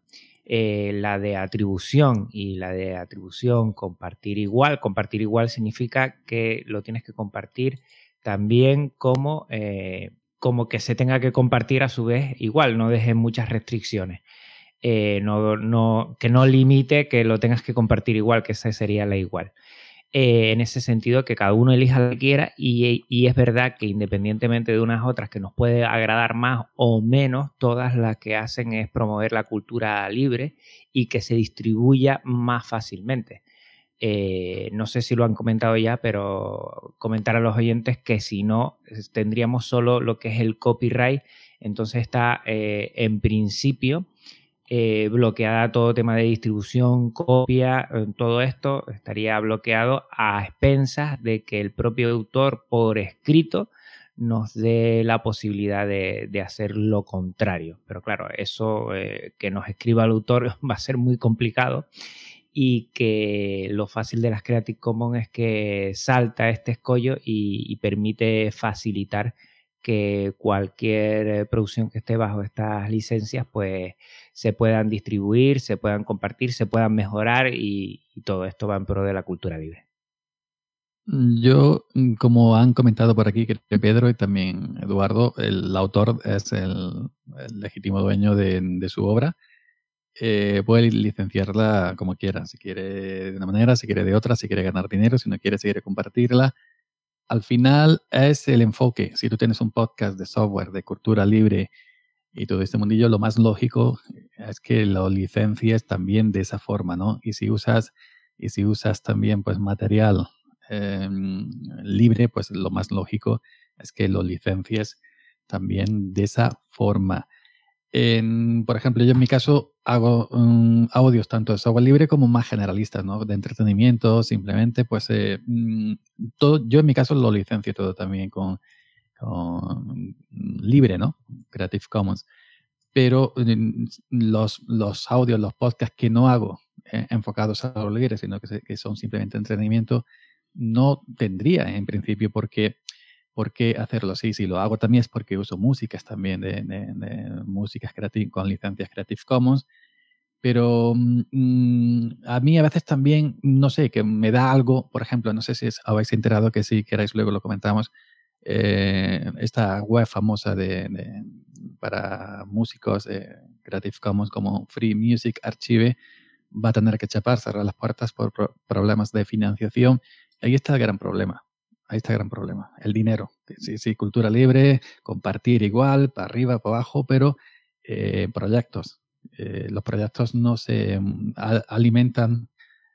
eh, la de atribución y la de atribución compartir igual. Compartir igual significa que lo tienes que compartir también como, eh, como que se tenga que compartir a su vez igual, no dejes muchas restricciones. Eh, no, no, que no limite que lo tengas que compartir igual, que esa sería la igual. Eh, en ese sentido que cada uno elija lo que quiera y, es verdad que independientemente de unas otras que nos puede agradar más o menos, todas las que hacen es promover la cultura libre y que se distribuya más fácilmente. Eh, no sé si lo han comentado ya, pero comentar a los oyentes que si no, tendríamos solo lo que es el copyright, entonces está eh, en principio eh, bloqueada todo tema de distribución, copia, todo esto estaría bloqueado a expensas de que el propio autor por escrito nos dé la posibilidad de, hacer lo contrario. Pero claro, eso eh, que nos escriba el autor *laughs* va a ser muy complicado y que lo fácil de las Creative Commons es que salta este escollo y permite facilitar que cualquier eh, producción que esté bajo estas licencias pues se puedan distribuir, se puedan compartir, se puedan mejorar y, todo esto va en pro de la cultura libre. Yo, mm, como han comentado por aquí Pedro y también Eduardo, el autor es el, legítimo dueño de, su obra. Eh, puede licenciarla como quiera, si quiere de una manera, si quiere de otra, si quiere ganar dinero, si no quiere, si quiere compartirla al final es el enfoque. Si tú tienes un podcast de software, de cultura libre y todo este mundillo, lo más lógico es que lo licencies también de esa forma, ¿no? Y si usas, y si usas también pues material em, libre, pues lo más lógico es que lo licencies también de esa forma por ejemplo, yo en mi caso hago mm, audios tanto de software libre como más generalistas, ¿no? De entretenimiento, simplemente, pues eh, mm, todo, yo en mi caso lo licencio todo también con, libre, ¿no? Creative Commons. Pero mm, los, los audios, los podcasts que no hago eh, enfocados a software libre, sino que, que son simplemente entretenimiento, no tendría en principio porque ¿Por qué hacerlo así? Si lo hago también es porque uso músicas también, de, músicas con licencias Creative Commons. Pero mm, a mí a veces también, no sé, que me da algo, por ejemplo, no sé si habéis enterado que si queráis luego lo comentamos, eh, esta web famosa de, para músicos Creative Commons como Free Music Archive va a tener que chapar, cerrar las puertas por problemas de financiación. Ahí está el gran problema Ahí está el gran problema, el dinero. Sí, sí, cultura libre, compartir igual, para arriba, para abajo, pero eh, proyectos. Eh, los proyectos no se mm, alimentan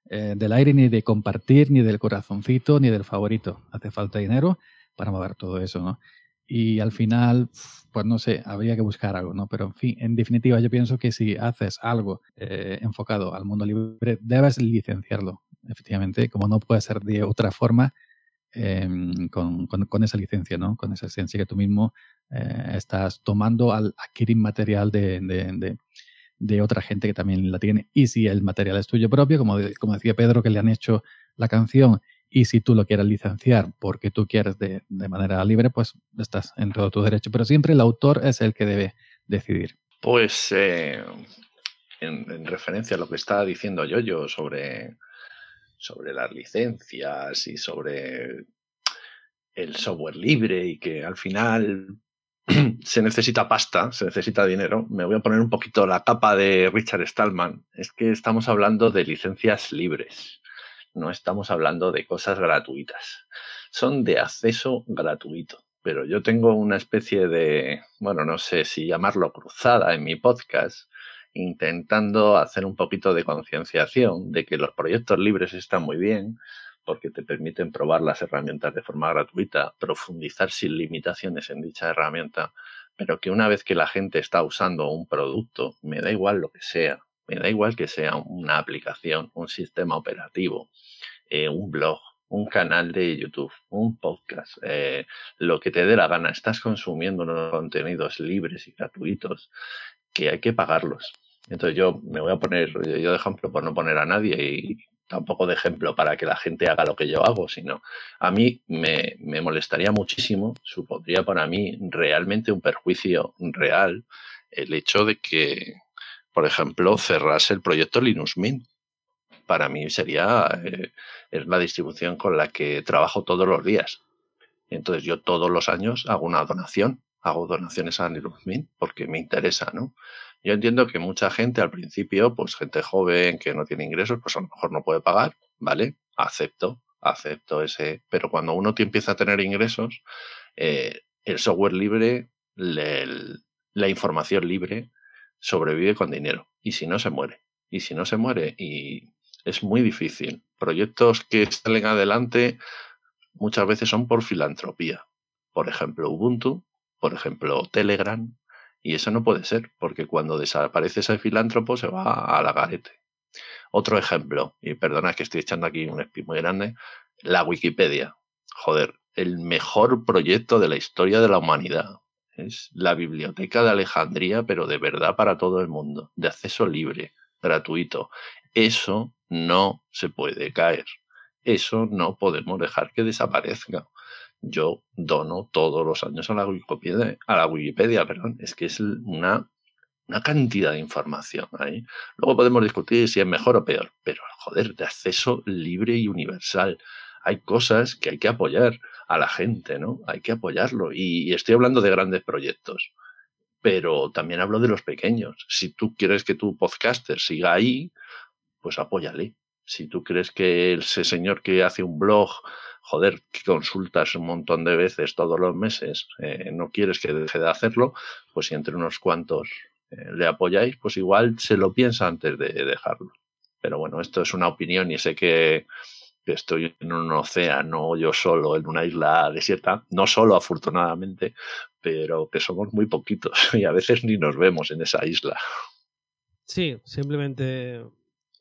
eh, del aire ni de compartir, ni del corazoncito, ni del favorito. Hace falta dinero para mover todo eso, ¿no? Y al final, pues no sé, habría que buscar algo, ¿no? Pero en fin, en definitiva, yo pienso que si haces algo enfocado al mundo libre, debes licenciarlo, efectivamente, como no puede ser de otra forma, em, con, esa licencia, ¿no? Con esa licencia que tú mismo eh, estás tomando al adquirir material de, de, otra gente que también la tiene. Y si el material es tuyo propio, como, decía Pedro, que le han hecho la canción, y si tú lo quieres licenciar porque tú quieres de, manera libre, pues estás en todo tu derecho. Pero siempre el autor es el que debe decidir. Pues eh, en, referencia a lo que estaba diciendo yo, yo sobre, sobre las licencias y sobre el software libre y que al final *clears throat* se necesita pasta, se necesita dinero, me voy a poner un poquito la capa de Richard Stallman. Es que estamos hablando de licencias libres, no estamos hablando de cosas gratuitas. Son de acceso gratuito. Pero yo tengo una especie de, bueno, no sé si llamarlo cruzada en mi podcast, intentando hacer un poquito de concienciación de que los proyectos libres están muy bien porque te permiten probar las herramientas de forma gratuita, profundizar sin limitaciones en dicha herramienta, pero que una vez que la gente está usando un producto, me da igual lo que sea, me da igual que sea una aplicación, un sistema operativo, eh, un blog, un canal de YouTube, un podcast, eh, lo que te dé la gana, estás consumiendo unos contenidos libres y gratuitos que hay que pagarlos. Entonces yo me voy a poner, yo de ejemplo por no poner a nadie y tampoco de ejemplo para que la gente haga lo que yo hago, sino a mí me, me molestaría muchísimo, supondría para mí realmente un perjuicio real el hecho de que, por ejemplo, cerrase el proyecto Linux Mint. Para mí sería eh, la distribución con la que trabajo todos los días. Entonces yo todos los años hago una donación, hago donaciones a Linux Mint porque me interesa, ¿no? Yo entiendo que mucha gente al principio, pues gente joven que no tiene ingresos, pues a lo mejor no puede pagar, ¿vale? Acepto, acepto ese. Pero cuando uno empieza a tener ingresos, eh, el software libre, la información libre, sobrevive con dinero. Y si no, se muere. Y si no se muere, y es muy difícil. Proyectos que salen adelante muchas veces son por filantropía. Por ejemplo, Ubuntu, por ejemplo, Telegram, y eso no puede ser, porque cuando desaparece ese filántropo se va a la garete. Otro ejemplo, y perdona que estoy echando aquí un espí muy grande, la Wikipedia. Joder, el mejor proyecto de la historia de la humanidad. Es la biblioteca de Alejandría, pero de verdad para todo el mundo, de acceso libre, gratuito. Eso no se puede caer. Eso no podemos dejar que desaparezca yo dono todos los años a la Wikipedia, a la Wikipedia, perdón, es que es una, una cantidad de información ahí. Luego podemos discutir si es mejor o peor, pero joder, de acceso libre y universal. Hay cosas que hay que apoyar a la gente, ¿no? Hay que apoyarlo. Y, y estoy hablando de grandes proyectos, pero también hablo de los pequeños. Si tú quieres que tu podcaster siga ahí, pues apóyale. Si tú crees que ese señor que hace un blog joder, que consultas un montón de veces todos los meses, eh, no quieres que deje de hacerlo, pues si entre unos cuantos eh, le apoyáis, pues igual se lo piensa antes de dejarlo. Pero bueno, esto es una opinión y sé que, estoy en un océano yo solo, en una isla desierta, no solo afortunadamente, pero que somos muy poquitos *laughs* y a veces ni nos vemos en esa isla. Sí, simplemente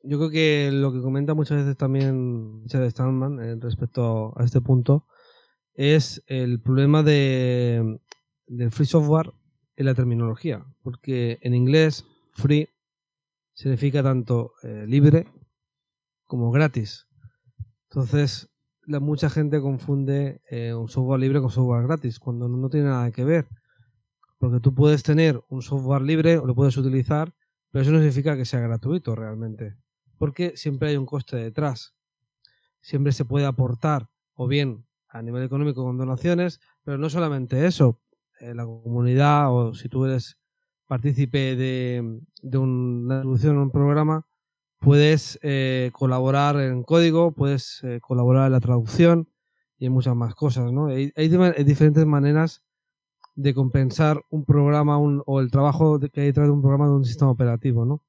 yo creo que lo que comenta muchas veces también Richard Stallman eh, respecto a este punto es el problema de, del free software en la terminología. Porque en inglés, free significa tanto eh, libre como gratis. Entonces, mucha gente confunde eh, un software libre con software gratis, cuando no tiene nada que ver. Porque tú puedes tener un software libre o lo puedes utilizar, pero eso no significa que sea gratuito realmente porque siempre hay un coste detrás. Siempre se puede aportar, o bien a nivel económico con donaciones, pero no solamente eso. Eh, la comunidad, o si tú eres partícipe de, una distribución o un programa, puedes eh, colaborar en código, puedes eh, colaborar en la traducción y en muchas más cosas. ¿no? Hay, diferentes maneras de compensar un programa o el trabajo que hay detrás de un programa de un sistema operativo. ¿no?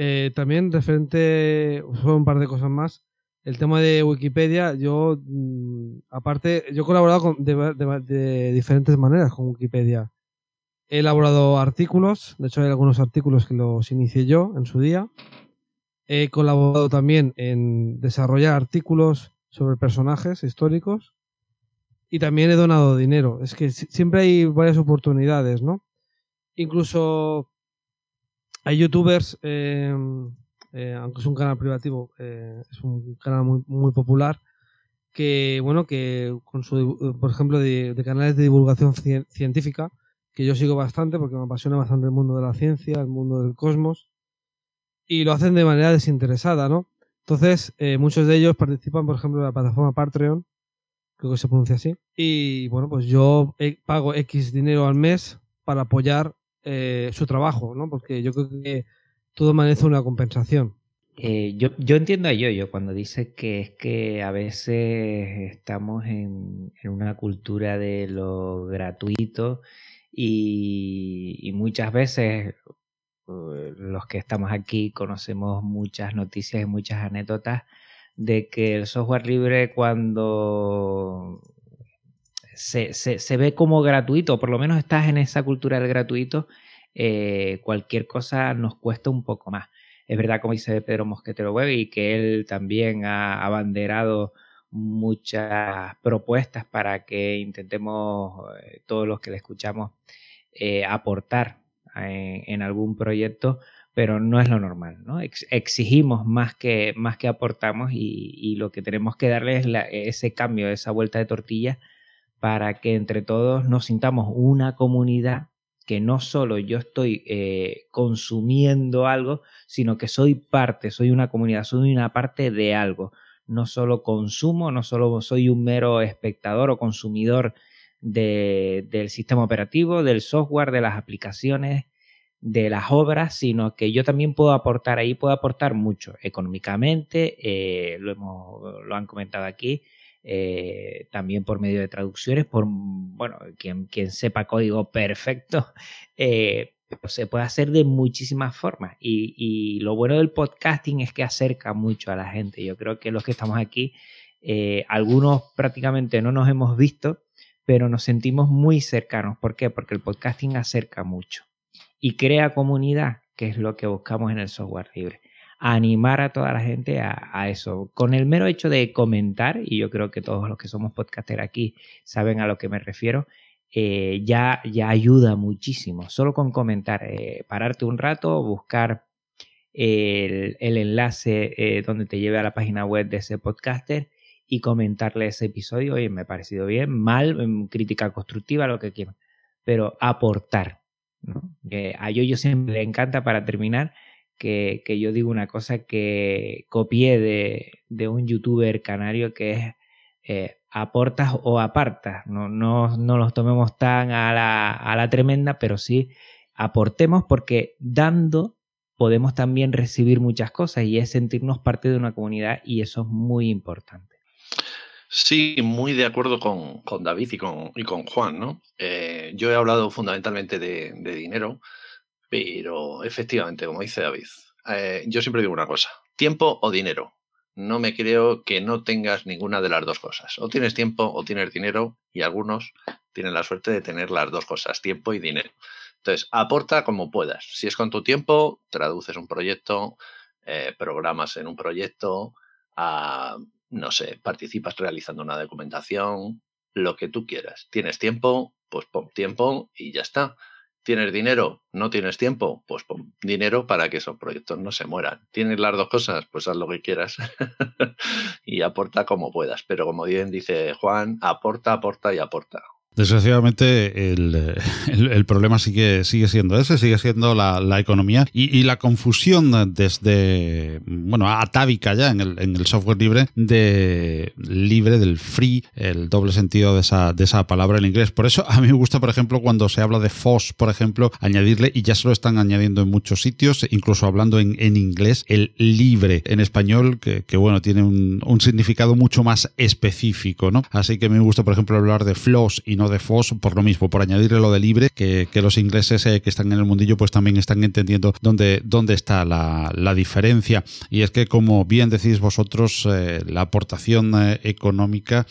Eh, también referente, solo un par de cosas más. El tema de Wikipedia, yo, mm, aparte, yo he colaborado de, diferentes maneras con Wikipedia. He elaborado artículos, de hecho hay algunos artículos que los inicié yo en su día. He colaborado también en desarrollar artículos sobre personajes históricos y también he donado dinero. Es que siempre hay varias oportunidades, ¿no? Incluso hay youtubers, eh, eh, aunque es un canal privativo, eh, es un canal muy, muy popular, que, bueno, que con su, por ejemplo, de, canales de divulgación científica, que yo sigo bastante porque me apasiona bastante el mundo de la ciencia, el mundo del cosmos, y lo hacen de manera desinteresada, ¿no? Entonces, muchos de ellos participan, por ejemplo, en la plataforma Patreon, creo que se pronuncia así. Y bueno, pues yo pago X dinero al mes para apoyar eh, su trabajo, ¿no? Porque yo creo que todo merece una compensación. Eh, yo, yo, entiendo a Yoyo cuando dice que es que a veces estamos en, una cultura de lo gratuito y, muchas veces eh, los que estamos aquí conocemos muchas noticias y muchas anécdotas de que el software libre cuando se, se, ve como gratuito, por lo menos estás en esa cultura del gratuito, eh, cualquier cosa nos cuesta un poco más. Es verdad, como dice Pedro Mosquetero Web, y que él también ha abanderado muchas propuestas para que intentemos, eh, todos los que le escuchamos, eh, aportar en, algún proyecto, pero no es lo normal, ¿no? exigimos más que, más que aportamos y, lo que tenemos que darle es ese cambio, esa vuelta de tortilla para que entre todos nos sintamos una comunidad que no solo yo estoy eh, consumiendo algo, sino que soy parte, soy una comunidad, soy una parte de algo. No solo consumo, no solo soy un mero espectador o consumidor del sistema operativo, del software, de las aplicaciones, de las obras, sino que yo también puedo aportar ahí, puedo aportar mucho económicamente, eh, lo, hemos, lo han comentado aquí, eh, también por medio de traducciones, por, bueno, quien, quien sepa código perfecto, *laughs* eh, se puede hacer de muchísimas formas. Y, y, lo bueno del podcasting es que acerca mucho a la gente. Yo creo que los que estamos aquí, algunos prácticamente no nos hemos visto, pero nos sentimos muy cercanos. ¿Por qué? Porque el podcasting acerca mucho y crea comunidad, que es lo que buscamos en el software libre. Animar a toda la gente a, eso. Con el mero hecho de comentar, y yo creo que todos los que somos podcasters aquí saben a lo que me refiero, eh, ya, ya ayuda muchísimo. Solo con comentar, eh, pararte un rato, buscar el, enlace eh, donde te lleve a la página web de ese podcaster y comentarle ese episodio. Oye, me ha parecido bien, mal, crítica constructiva, lo que quieran. Pero aportar, a yo, yo siempre le encanta para terminar que, yo digo una cosa que copié de, un youtuber canario que es eh, aportas o apartas. No, no, no los tomemos tan a la, a la tremenda, pero sí aportemos porque dando podemos también recibir muchas cosas y es sentirnos parte de una comunidad y eso es muy importante. Sí, muy de acuerdo con, David y con, y con Juan, ¿no? Eh, yo he hablado fundamentalmente de, dinero, pero efectivamente, como dice David, eh, yo siempre digo una cosa, tiempo o dinero. No me creo que no tengas ninguna de las dos cosas. O tienes tiempo o tienes dinero y algunos tienen la suerte de tener las dos cosas, tiempo y dinero. Entonces, aporta como puedas. Si es con tu tiempo, traduces un proyecto, eh, programas en un proyecto, no sé, participas realizando una documentación, lo que tú quieras. ¿Tienes tiempo? Pues pon tiempo y ya está. ¿Tienes dinero? ¿No tienes tiempo? Pues pon dinero para que esos proyectos no se mueran. ¿Tienes las dos cosas? Pues haz lo que quieras *laughs* y aporta como puedas. Pero como bien dice Juan, aporta, aporta y aporta. Desgraciadamente *laughs* el, problema sigue, sigue siendo ese, sigue siendo la, economía y, la confusión desde, bueno, atávica ya en el, en el, software libre, de libre, del free, el doble sentido de esa, de esa palabra en inglés. Por eso a mí me gusta, por ejemplo, cuando se habla de FOSS, por ejemplo, añadirle, y ya se lo están añadiendo en muchos sitios, incluso hablando en, en inglés, el libre en español, que, que bueno, tiene un, un, significado mucho más específico, ¿no? Así que me gusta, por ejemplo, hablar de flows y no de FOSS por lo mismo, por añadirle lo de libre, que, los ingleses eh, que están en el mundillo pues también están entendiendo dónde, dónde está la, diferencia. Y es que como bien decís vosotros, eh, la aportación eh, económica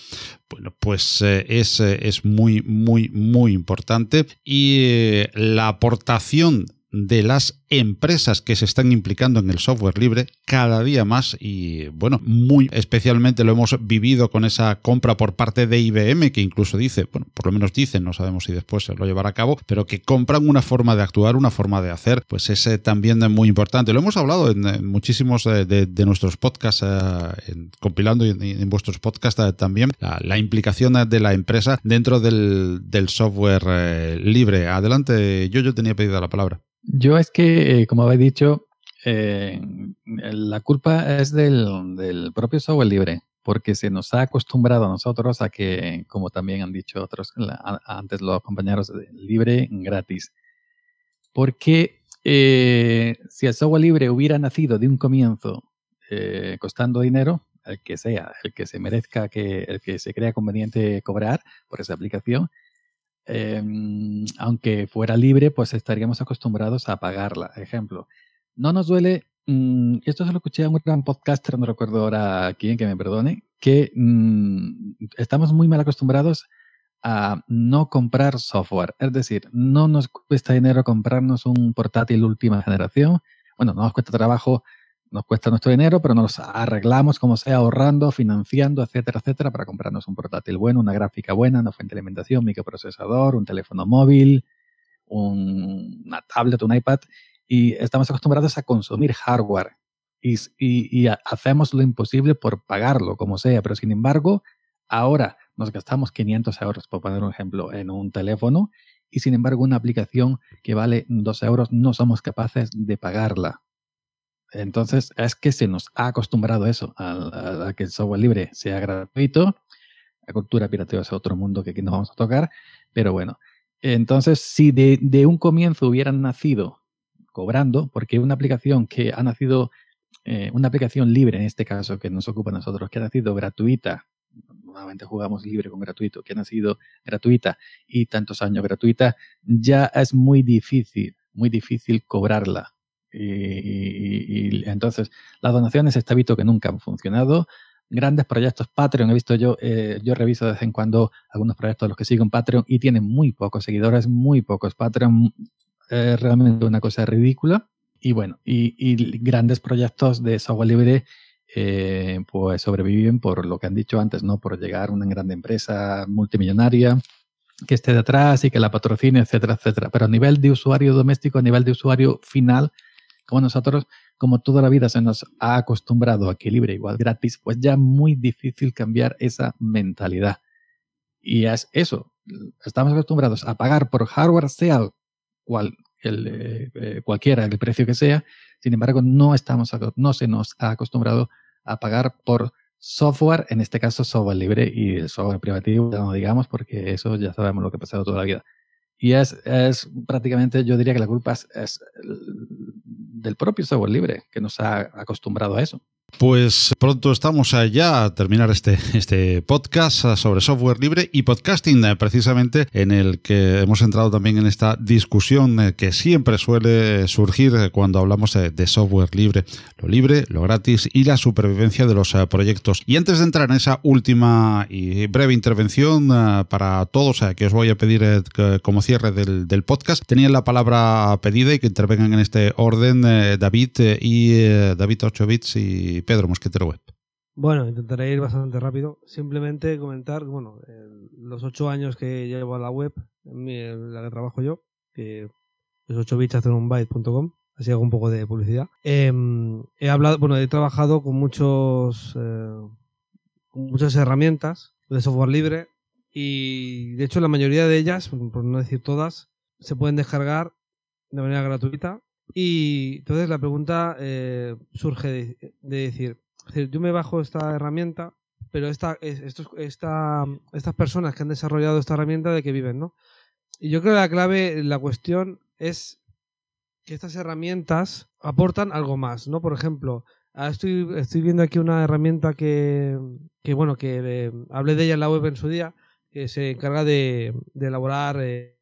bueno, pues es, es, muy, muy, muy importante. Y la aportación de las empresas que se están implicando en el software libre cada día más y bueno, muy especialmente lo hemos vivido con esa compra por parte de IBM que incluso dice, bueno, por lo menos dicen, no sabemos si después se lo llevará a cabo, pero que compran una forma de actuar, una forma de hacer, pues es eh, también muy importante. Lo hemos hablado en, muchísimos eh, de, nuestros podcasts, eh, compilando en, vuestros podcasts también, la, implicación de la empresa dentro del, software libre. Adelante, yo, yo tenía pedido la palabra. Yo es que, eh, como habéis dicho, eh, la culpa es del, propio software libre, porque se nos ha acostumbrado a nosotros a que, como también han dicho otros antes los compañeros, libre gratis. Porque eh, si el software libre hubiera nacido de un comienzo costando dinero, el que sea, el que se merezca, que, el que se crea conveniente cobrar por esa aplicación, Em, aunque fuera libre, pues estaríamos acostumbrados a pagarla. Ejemplo, no nos duele, mm, esto se lo escuché a un gran podcaster, no recuerdo ahora quién, que me perdone, que mm, estamos muy mal acostumbrados a no comprar software. Es decir, no nos cuesta dinero comprarnos un portátil última generación. Bueno, no nos cuesta trabajo nos cuesta nuestro dinero, pero nos arreglamos como sea ahorrando, financiando, etcétera, etcétera, para comprarnos un portátil bueno, una gráfica buena, una fuente de alimentación, microprocesador, un teléfono móvil, una tablet, un iPad, y estamos acostumbrados a consumir hardware y, y, hacemos lo imposible por pagarlo, como sea, pero sin embargo, ahora nos gastamos 500 euros, por poner un ejemplo, en un teléfono, y sin embargo una aplicación que vale 2 euros no somos capaces de pagarla entonces, es que se nos ha acostumbrado eso, a, que el software libre sea gratuito. La cultura pirativa es otro mundo que aquí no vamos a tocar, pero bueno. Entonces, si de, un comienzo hubieran nacido cobrando, porque una aplicación que ha nacido, eh, una aplicación libre en este caso que nos ocupa a nosotros, que ha nacido gratuita, nuevamente jugamos libre con gratuito, que ha nacido gratuita y tantos años gratuita, ya es muy difícil, muy difícil cobrarla y, entonces, las donaciones está visto que nunca han funcionado. Grandes proyectos Patreon, he visto yo, eh, yo reviso de vez en cuando algunos proyectos de los que sigo en Patreon y tienen muy pocos seguidores, muy pocos. Patreon es realmente una cosa ridícula. Y bueno, y, grandes proyectos de software libre eh, pues sobreviven por lo que han dicho antes, ¿no? Por llegar a una gran empresa multimillonaria que esté detrás y que la patrocine, etcétera, etcétera. Pero a nivel de usuario doméstico, a nivel de usuario final, como nosotros, como toda la vida se nos ha acostumbrado a que libre igual gratis, pues ya muy difícil cambiar esa mentalidad. Y es eso, estamos acostumbrados a pagar por hardware, sea cual, el, eh, eh, cualquiera el precio que sea, sin embargo, no, estamos, no se nos ha acostumbrado a pagar por software, en este caso software libre y el software privativo, no digamos, porque eso ya sabemos lo que ha pasado toda la vida. Y es, es prácticamente, yo diría que la culpa es del propio software libre, que nos ha acostumbrado a eso. Pues pronto estamos allá a terminar este, este podcast sobre software libre y podcasting, eh, precisamente en el que hemos entrado también en esta discusión eh, que siempre suele surgir eh, cuando hablamos de software libre, lo libre, lo gratis y la supervivencia de los proyectos. Y antes de entrar en esa última y breve intervención para todos, que os voy a pedir como cierre del, del podcast, tenían la palabra pedida y que intervengan en este orden David y David 8 bits y Pedro Mosquetero Web. Bueno, intentaré ir bastante rápido. Simplemente comentar, bueno, los ocho años que llevo a la web, en, la que trabajo yo, que es 8 bits un byte.com, así hago un poco de publicidad. Em, he hablado, bueno, he trabajado con muchos, eh, con muchas herramientas de software libre y de hecho la mayoría de ellas, por no decir todas, se pueden descargar de manera gratuita y entonces la pregunta eh, surge de, decir, yo me bajo esta herramienta, pero esta, esta, estas personas que han desarrollado esta herramienta de qué viven, ¿no? Y yo creo que la clave, la cuestión es que estas herramientas aportan algo más, ¿no? Por ejemplo, estoy, estoy viendo aquí una herramienta que, que bueno, que eh, hablé de ella en la web en su día, que se encarga de, de elaborar eh,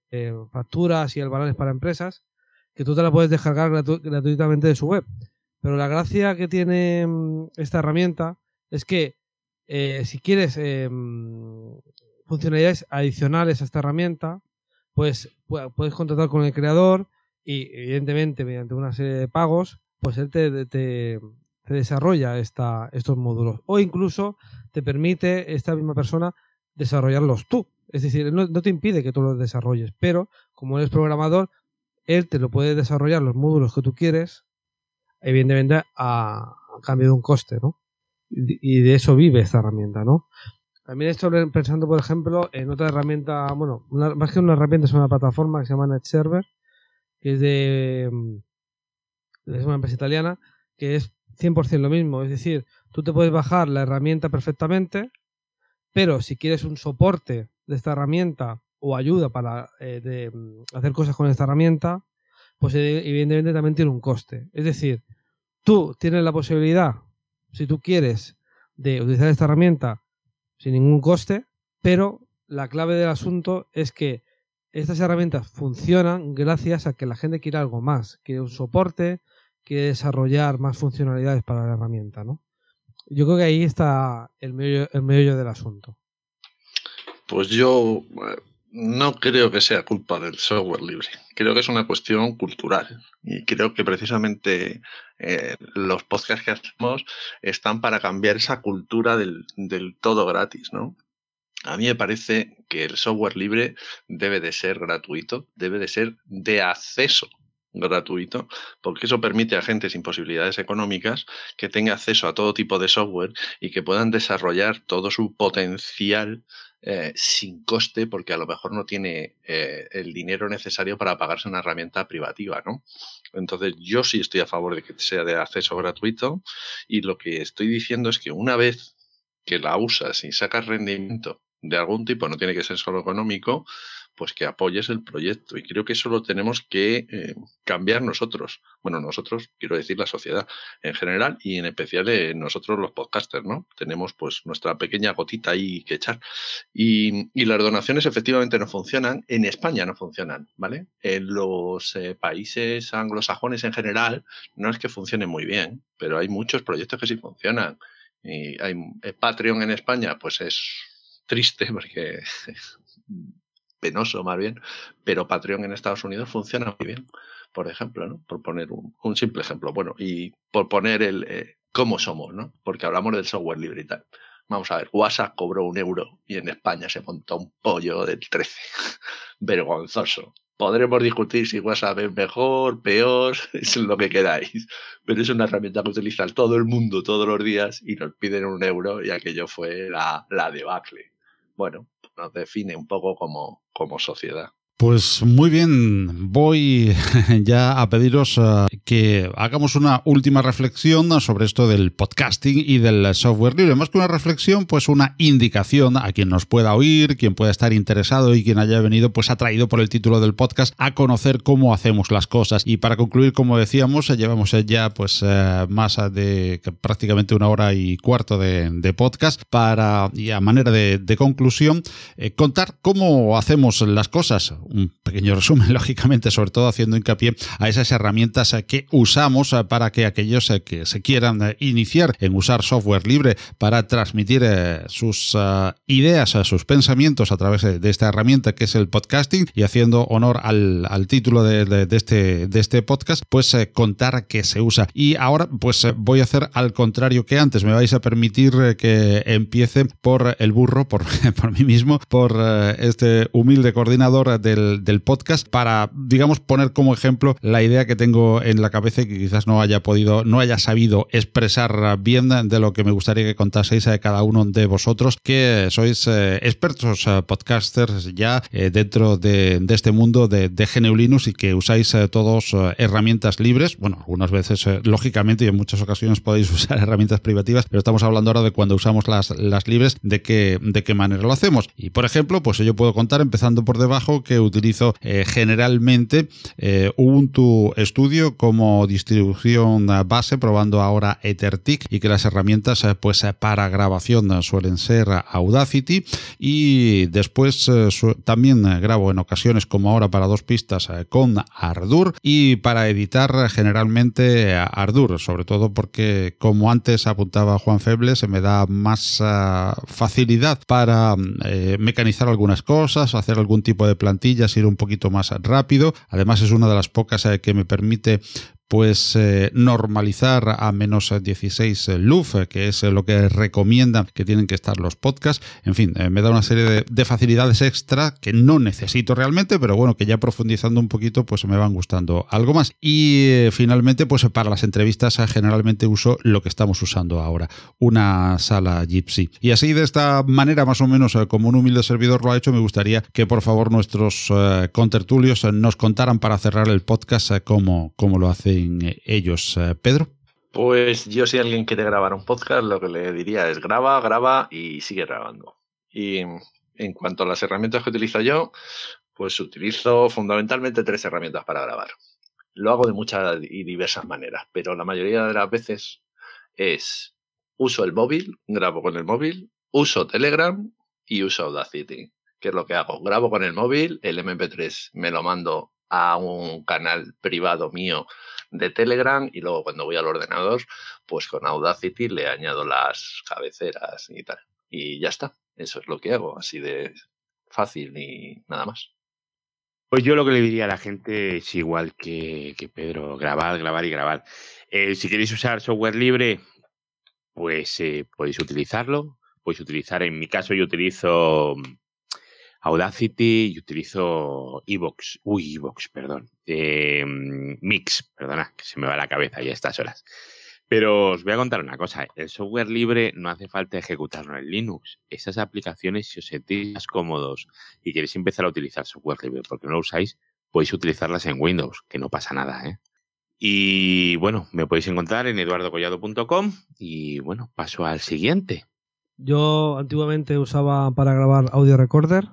facturas y albaranes para empresas que tú te la puedes descargar gratuitamente de su web. Pero la gracia que tiene mm, esta herramienta es que eh, si quieres mm, funcionalidades adicionales a esta herramienta, pues puedes contratar con el creador y evidentemente mediante una serie de pagos, pues él te, desarrolla estos módulos. O incluso te permite esta misma persona desarrollarlos tú. Es decir, no te impide que tú los desarrolles, pero como eres programador, él te lo puede desarrollar los módulos que tú quieres, evidentemente a, cambio de un coste, ¿no? Y de eso vive esta herramienta, ¿no? También estoy pensando, por ejemplo, en otra herramienta, bueno, más que una herramienta, es una plataforma que se llama NetServer, que es de, es una empresa italiana, que es 100% lo mismo. Es decir, tú te puedes bajar la herramienta perfectamente, pero si quieres un soporte de esta herramienta o ayuda para eh, mm, hacer cosas con esta herramienta, pues eh, evidentemente también tiene un coste. Es decir, tú tienes la posibilidad, si tú quieres, de utilizar esta herramienta sin ningún coste, pero la clave del asunto es que estas herramientas funcionan gracias a que la gente quiere algo más, quiere un soporte, quiere desarrollar más funcionalidades para la herramienta, ¿no? Yo creo que ahí está el medio, el medio del asunto. Pues yo eh, no creo que sea culpa del software libre. Creo que es una cuestión cultural. Y creo que precisamente eh, los podcasts que hacemos están para cambiar esa cultura del, del, todo gratis, ¿no? A mí me parece que el software libre debe de ser gratuito, debe de ser de acceso gratuito, porque eso permite a gente sin posibilidades económicas que tenga acceso a todo tipo de software y que puedan desarrollar todo su potencial eh, sin coste porque a lo mejor no tiene eh, el dinero necesario para pagarse una herramienta privativa, ¿no? Entonces yo sí estoy a favor de que sea de acceso gratuito y lo que estoy diciendo es que una vez que la usas y sacas rendimiento de algún tipo, no tiene que ser solo económico, pues que apoyes el proyecto. Y creo que eso lo tenemos que eh, cambiar nosotros. Bueno, nosotros, quiero decir la sociedad en general y en especial eh, nosotros los podcasters, ¿no? Tenemos pues nuestra pequeña gotita ahí que echar. Y, y, las donaciones efectivamente no funcionan. En España no funcionan, ¿vale? En los eh, países anglosajones en general no es que funcionen muy bien, pero hay muchos proyectos que sí funcionan. Y hay eh, Patreon en España, pues es triste porque *laughs* penoso más bien, pero Patreon en Estados Unidos funciona muy bien, por ejemplo, ¿no? Por poner un, simple ejemplo. Bueno, y por poner el eh, cómo somos, ¿no? Porque hablamos del software libre y tal. Vamos a ver, WhatsApp cobró un euro y en España se montó un pollo del 13. *laughs* Vergonzoso. Podremos discutir si WhatsApp es mejor, peor, *laughs* es lo que queráis. Pero es una herramienta que utiliza todo el mundo todos los días y nos piden un euro y aquello fue la, la debacle. Bueno, nos define un poco como, como sociedad. Pues muy bien, voy *laughs* ya a pediros uh, que hagamos una última reflexión sobre esto del podcasting y del software libre. Más que una reflexión, pues una indicación a quien nos pueda oír, quien pueda estar interesado y quien haya venido pues atraído por el título del podcast a conocer cómo hacemos las cosas. Y para concluir, como decíamos, llevamos ya pues más de prácticamente una hora y cuarto de, podcast para, y a manera de, conclusión, eh, contar cómo hacemos las cosas un pequeño resumen, *laughs* lógicamente, sobre todo haciendo hincapié a esas herramientas que usamos para que aquellos que se quieran iniciar en usar software libre para transmitir sus ideas, sus pensamientos a través de esta herramienta que es el podcasting y haciendo honor al, al título de, de, de, este, de este podcast, pues contar que se usa. Y ahora pues voy a hacer al contrario que antes. Me vais a permitir que empiece por el burro, por, *laughs* por mí mismo, por este humilde coordinador del podcast para, digamos, poner como ejemplo la idea que tengo en la cabeza y que quizás no haya podido, no haya sabido expresar bien de lo que me gustaría que contaseis a cada uno de vosotros, que sois eh, expertos eh, podcasters ya eh, dentro de, este mundo de, de GNU Linux y que usáis todos herramientas libres. Bueno, algunas veces, lógicamente, y en muchas ocasiones podéis *laughs* usar herramientas privativas, pero estamos hablando ahora de cuando usamos las, las libres, de qué, de qué manera lo hacemos. Y, por ejemplo, pues yo puedo contar, empezando por debajo, que utilizo eh, generalmente eh, Ubuntu Studio como distribución base, probando ahora EtherTick y que las herramientas eh, pues para grabación suelen ser Audacity. Y después también grabo en ocasiones como ahora para dos pistas con Ardour y para editar generalmente Ardour, sobre todo porque como antes apuntaba Juan Feble se me da más facilidad para mecanizar algunas cosas, hacer algún tipo de plantilla plantillas, ir un poquito más rápido. Además es una de las pocas que me permite pues eh, normalizar a menos 16 LUF, que es lo que recomiendan que tienen que estar los podcasts. En fin, eh, me da una serie de, facilidades extra que no necesito realmente, pero bueno, que ya profundizando un poquito, pues me van gustando algo más. Y eh, finalmente, pues para las entrevistas generalmente uso lo que estamos usando ahora, una sala Gypsy. Y así de esta manera, más o menos como un humilde servidor lo ha hecho, me gustaría que por favor nuestros contertulios nos contaran para cerrar el podcast cómo, cómo lo hace ellos, eh, Pedro? Pues yo si alguien quiere grabar un podcast, lo que le diría es graba, graba y sigue grabando. Y en cuanto a las herramientas que utilizo yo, pues utilizo fundamentalmente tres herramientas para grabar. Lo hago de muchas y diversas maneras, pero la mayoría de las veces es uso el móvil, grabo con el móvil, uso Telegram y uso Audacity. ¿Qué es lo que hago? Grabo con el móvil, el MP3 me lo mando a un canal privado mío de Telegram y luego cuando voy al ordenador, pues con Audacity le añado las cabeceras y tal. Y ya está. Eso es lo que hago, así de fácil y nada más. Pues yo lo que le diría a la gente es igual que, Pedro, grabar, grabar y grabar. Eh, si queréis usar software libre, pues eh, podéis utilizarlo. Podéis utilizar, en mi caso yo utilizo Audacity y utilizo Evox, uy, Evox, perdón, em, Mix, perdona, que se me va la cabeza ya a estas horas. Pero os voy a contar una cosa, el software libre no hace falta ejecutarlo en Linux. Esas aplicaciones, si os sentís más cómodos y queréis empezar a utilizar software libre porque no lo usáis, podéis utilizarlas en Windows, que no pasa nada, ¿eh? Y bueno, me podéis encontrar en eduardocollado.com y bueno, paso al siguiente. Yo antiguamente usaba para grabar audio recorder,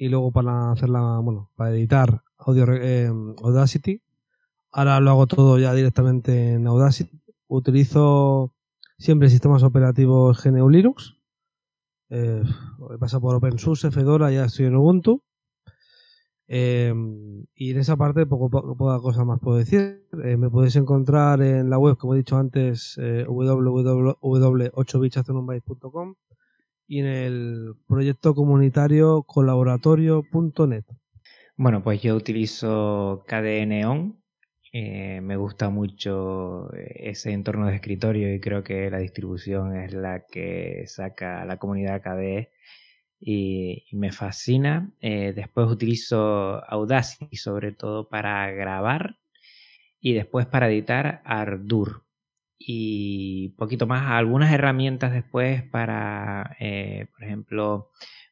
y luego para hacerla, bueno, para editar audio, eh, Audacity. Ahora lo hago todo ya directamente en Audacity. Utilizo siempre sistemas operativos GNU Linux. Eh, pasa por OpenSUSE, Fedora, ya estoy en Ubuntu. Eh, y en esa parte poco, poca cosa más puedo decir. Eh, me podéis encontrar en la web, como he dicho antes, www.8bitshacenunbyte.com y en el proyecto comunitario colaboratorio.net. Bueno, pues yo utilizo KDE On. Eh, me gusta mucho ese entorno de escritorio y creo que la distribución es la que saca la comunidad KDE y, me fascina. Eh, después utilizo Audacity sobre todo para grabar y después para editar Ardour y poquito más, algunas herramientas después para, eh, por ejemplo,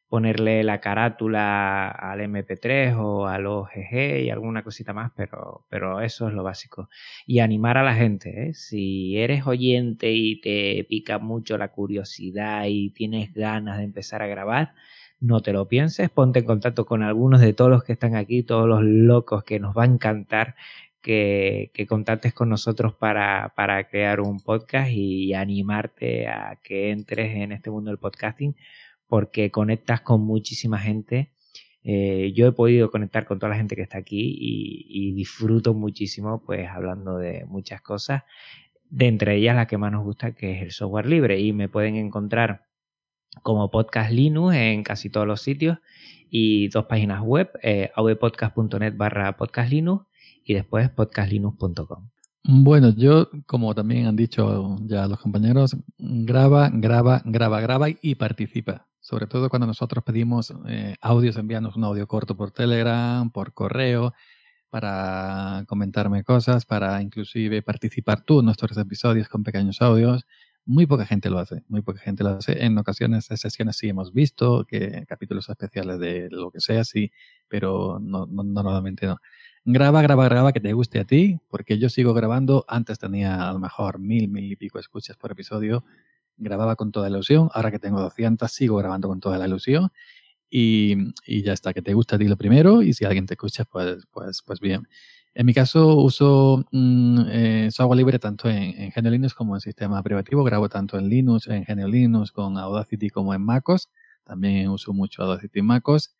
ponerle la carátula al MP3 o al OGG y alguna cosita más, pero, pero eso es lo básico. Y animar a la gente, ¿eh? si eres oyente y te pica mucho la curiosidad y tienes ganas de empezar a grabar, no te lo pienses, ponte en contacto con algunos de todos los que están aquí, todos los locos que nos va a encantar que, contactes con nosotros para, crear un podcast y animarte a que entres en este mundo del podcasting porque conectas con muchísima gente. Eh, yo he podido conectar con toda la gente que está aquí y, disfruto muchísimo pues hablando de muchas cosas, de entre ellas la que más nos gusta que es el software libre y me pueden encontrar como Podcast Linux en casi todos los sitios y dos páginas web, eh, barra podcast Linux y después podcastlinux.com. Bueno, yo, como también han dicho ya los compañeros, graba, graba, graba, graba y participa. Sobre todo cuando nosotros pedimos eh, audios, envíanos un audio corto por Telegram, por correo, para comentarme cosas, para inclusive participar tú en nuestros episodios con pequeños audios. Muy poca gente lo hace, muy poca gente lo hace. En ocasiones, en sesiones sí hemos visto que capítulos especiales de lo que sea, sí, pero no, no normalmente no graba, graba, graba que te guste a ti, porque yo sigo grabando. Antes tenía a lo mejor mil, mil y pico escuchas por episodio. Grababa con toda la ilusión. Ahora que tengo 200, sigo grabando con toda la ilusión. Y, y, ya está, que te guste a ti lo primero. Y si alguien te escucha, pues, pues, pues bien. En mi caso uso mm, eh, software libre tanto en, en Linux como en sistema privativo. Grabo tanto en Linux, en GNU Linux, con Audacity como en MacOS. También uso mucho Audacity en MacOS.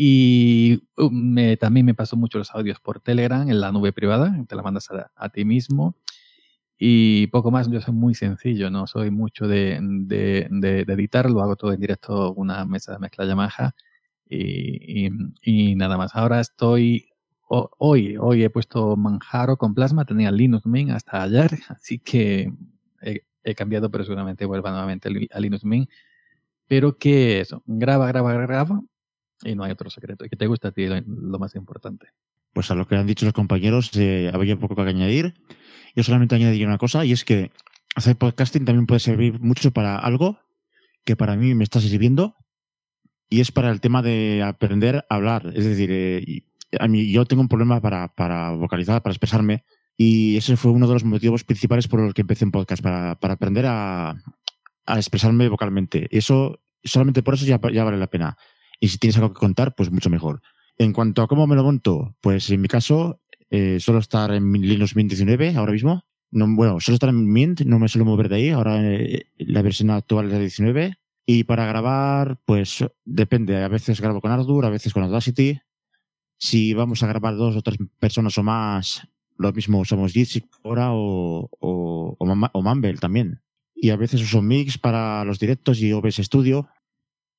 Y uh, me, también me paso mucho los audios por Telegram, en la nube privada, te la mandas a, ti mismo. Y poco más, yo soy muy sencillo, no soy mucho de, de, de, editar, lo hago todo en directo, una mesa de mezcla Yamaha. Y, y- nada más. Ahora estoy. ho- hoy, hoy he puesto Manjaro con Plasma, tenía Linux Mint hasta ayer, *laughs* así que he, he cambiado, pero seguramente vuelva nuevamente a a Linux Mint. Pero que eso, graba, graba, graba, y no hay otro secreto. Y que te gusta a ti, lo, lo más importante. Pues a lo que han dicho los compañeros, eh, había poco que añadir. Yo solamente añadiría una cosa, y es que hacer podcasting también puede servir mucho para algo que para mí me está sirviendo, y es para el tema de aprender a hablar. Es decir, eh, a mí, yo tengo un problema para, para vocalizar, para expresarme, y ese fue uno de los motivos principales por los que empecé en podcast, para, para aprender a, a expresarme vocalmente. Eso, solamente por eso ya, ya vale la pena. Y si tienes algo que contar, pues mucho mejor. En cuanto a cómo me lo monto, pues en mi caso, eh, suelo estar en Linux Mint 19 ahora mismo. No, bueno, suelo estar en Mint, no me suelo mover de ahí. Ahora eh, la versión actual es la 19. Y para grabar, pues depende. A veces grabo con Ardour, a veces con Audacity. Si vamos a grabar dos o tres personas o más, lo mismo usamos Jitsi ahora o, o, o, o Mumble también. Y a veces uso Mix para los directos y OBS Studio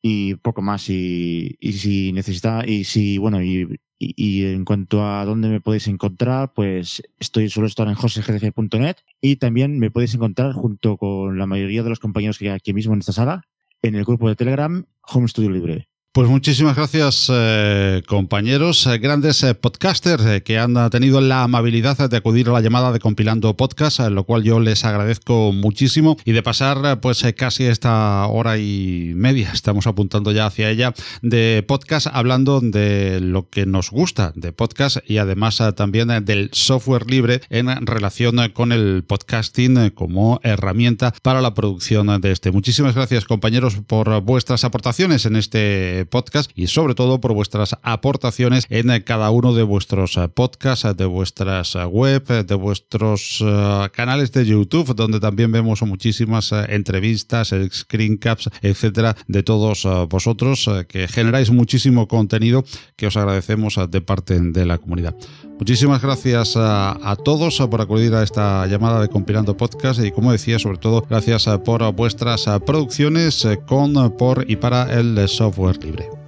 y poco más. Y, y si necesita, y si, bueno, y, y, en cuanto a dónde me podéis encontrar, pues estoy suelo estar en josegdg.net y también me podéis encontrar junto con la mayoría de los compañeros que hay aquí mismo en esta sala en el grupo de Telegram Home Studio Libre. Pues muchísimas gracias, eh, compañeros, eh, grandes eh, podcasters que han tenido la amabilidad de acudir a la llamada de Compilando Podcast, lo cual yo les agradezco muchísimo y de pasar pues casi esta hora y media, estamos apuntando ya hacia ella, de podcast hablando de lo que nos gusta de podcast y además también del software libre en relación con el podcasting como herramienta para la producción de este. Muchísimas gracias, compañeros, por vuestras aportaciones en este podcast y sobre todo por vuestras aportaciones en eh, cada uno de vuestros eh, podcasts, eh, de vuestras web, de vuestros canales de YouTube, donde también vemos muchísimas entrevistas, screencaps, etcétera, de todos vosotros que generáis muchísimo contenido que os agradecemos de parte de la comunidad. Muchísimas gracias a, a todos por acudir a esta llamada de Compilando Podcast y como decía, sobre todo gracias por vuestras producciones con, por y para el software libre.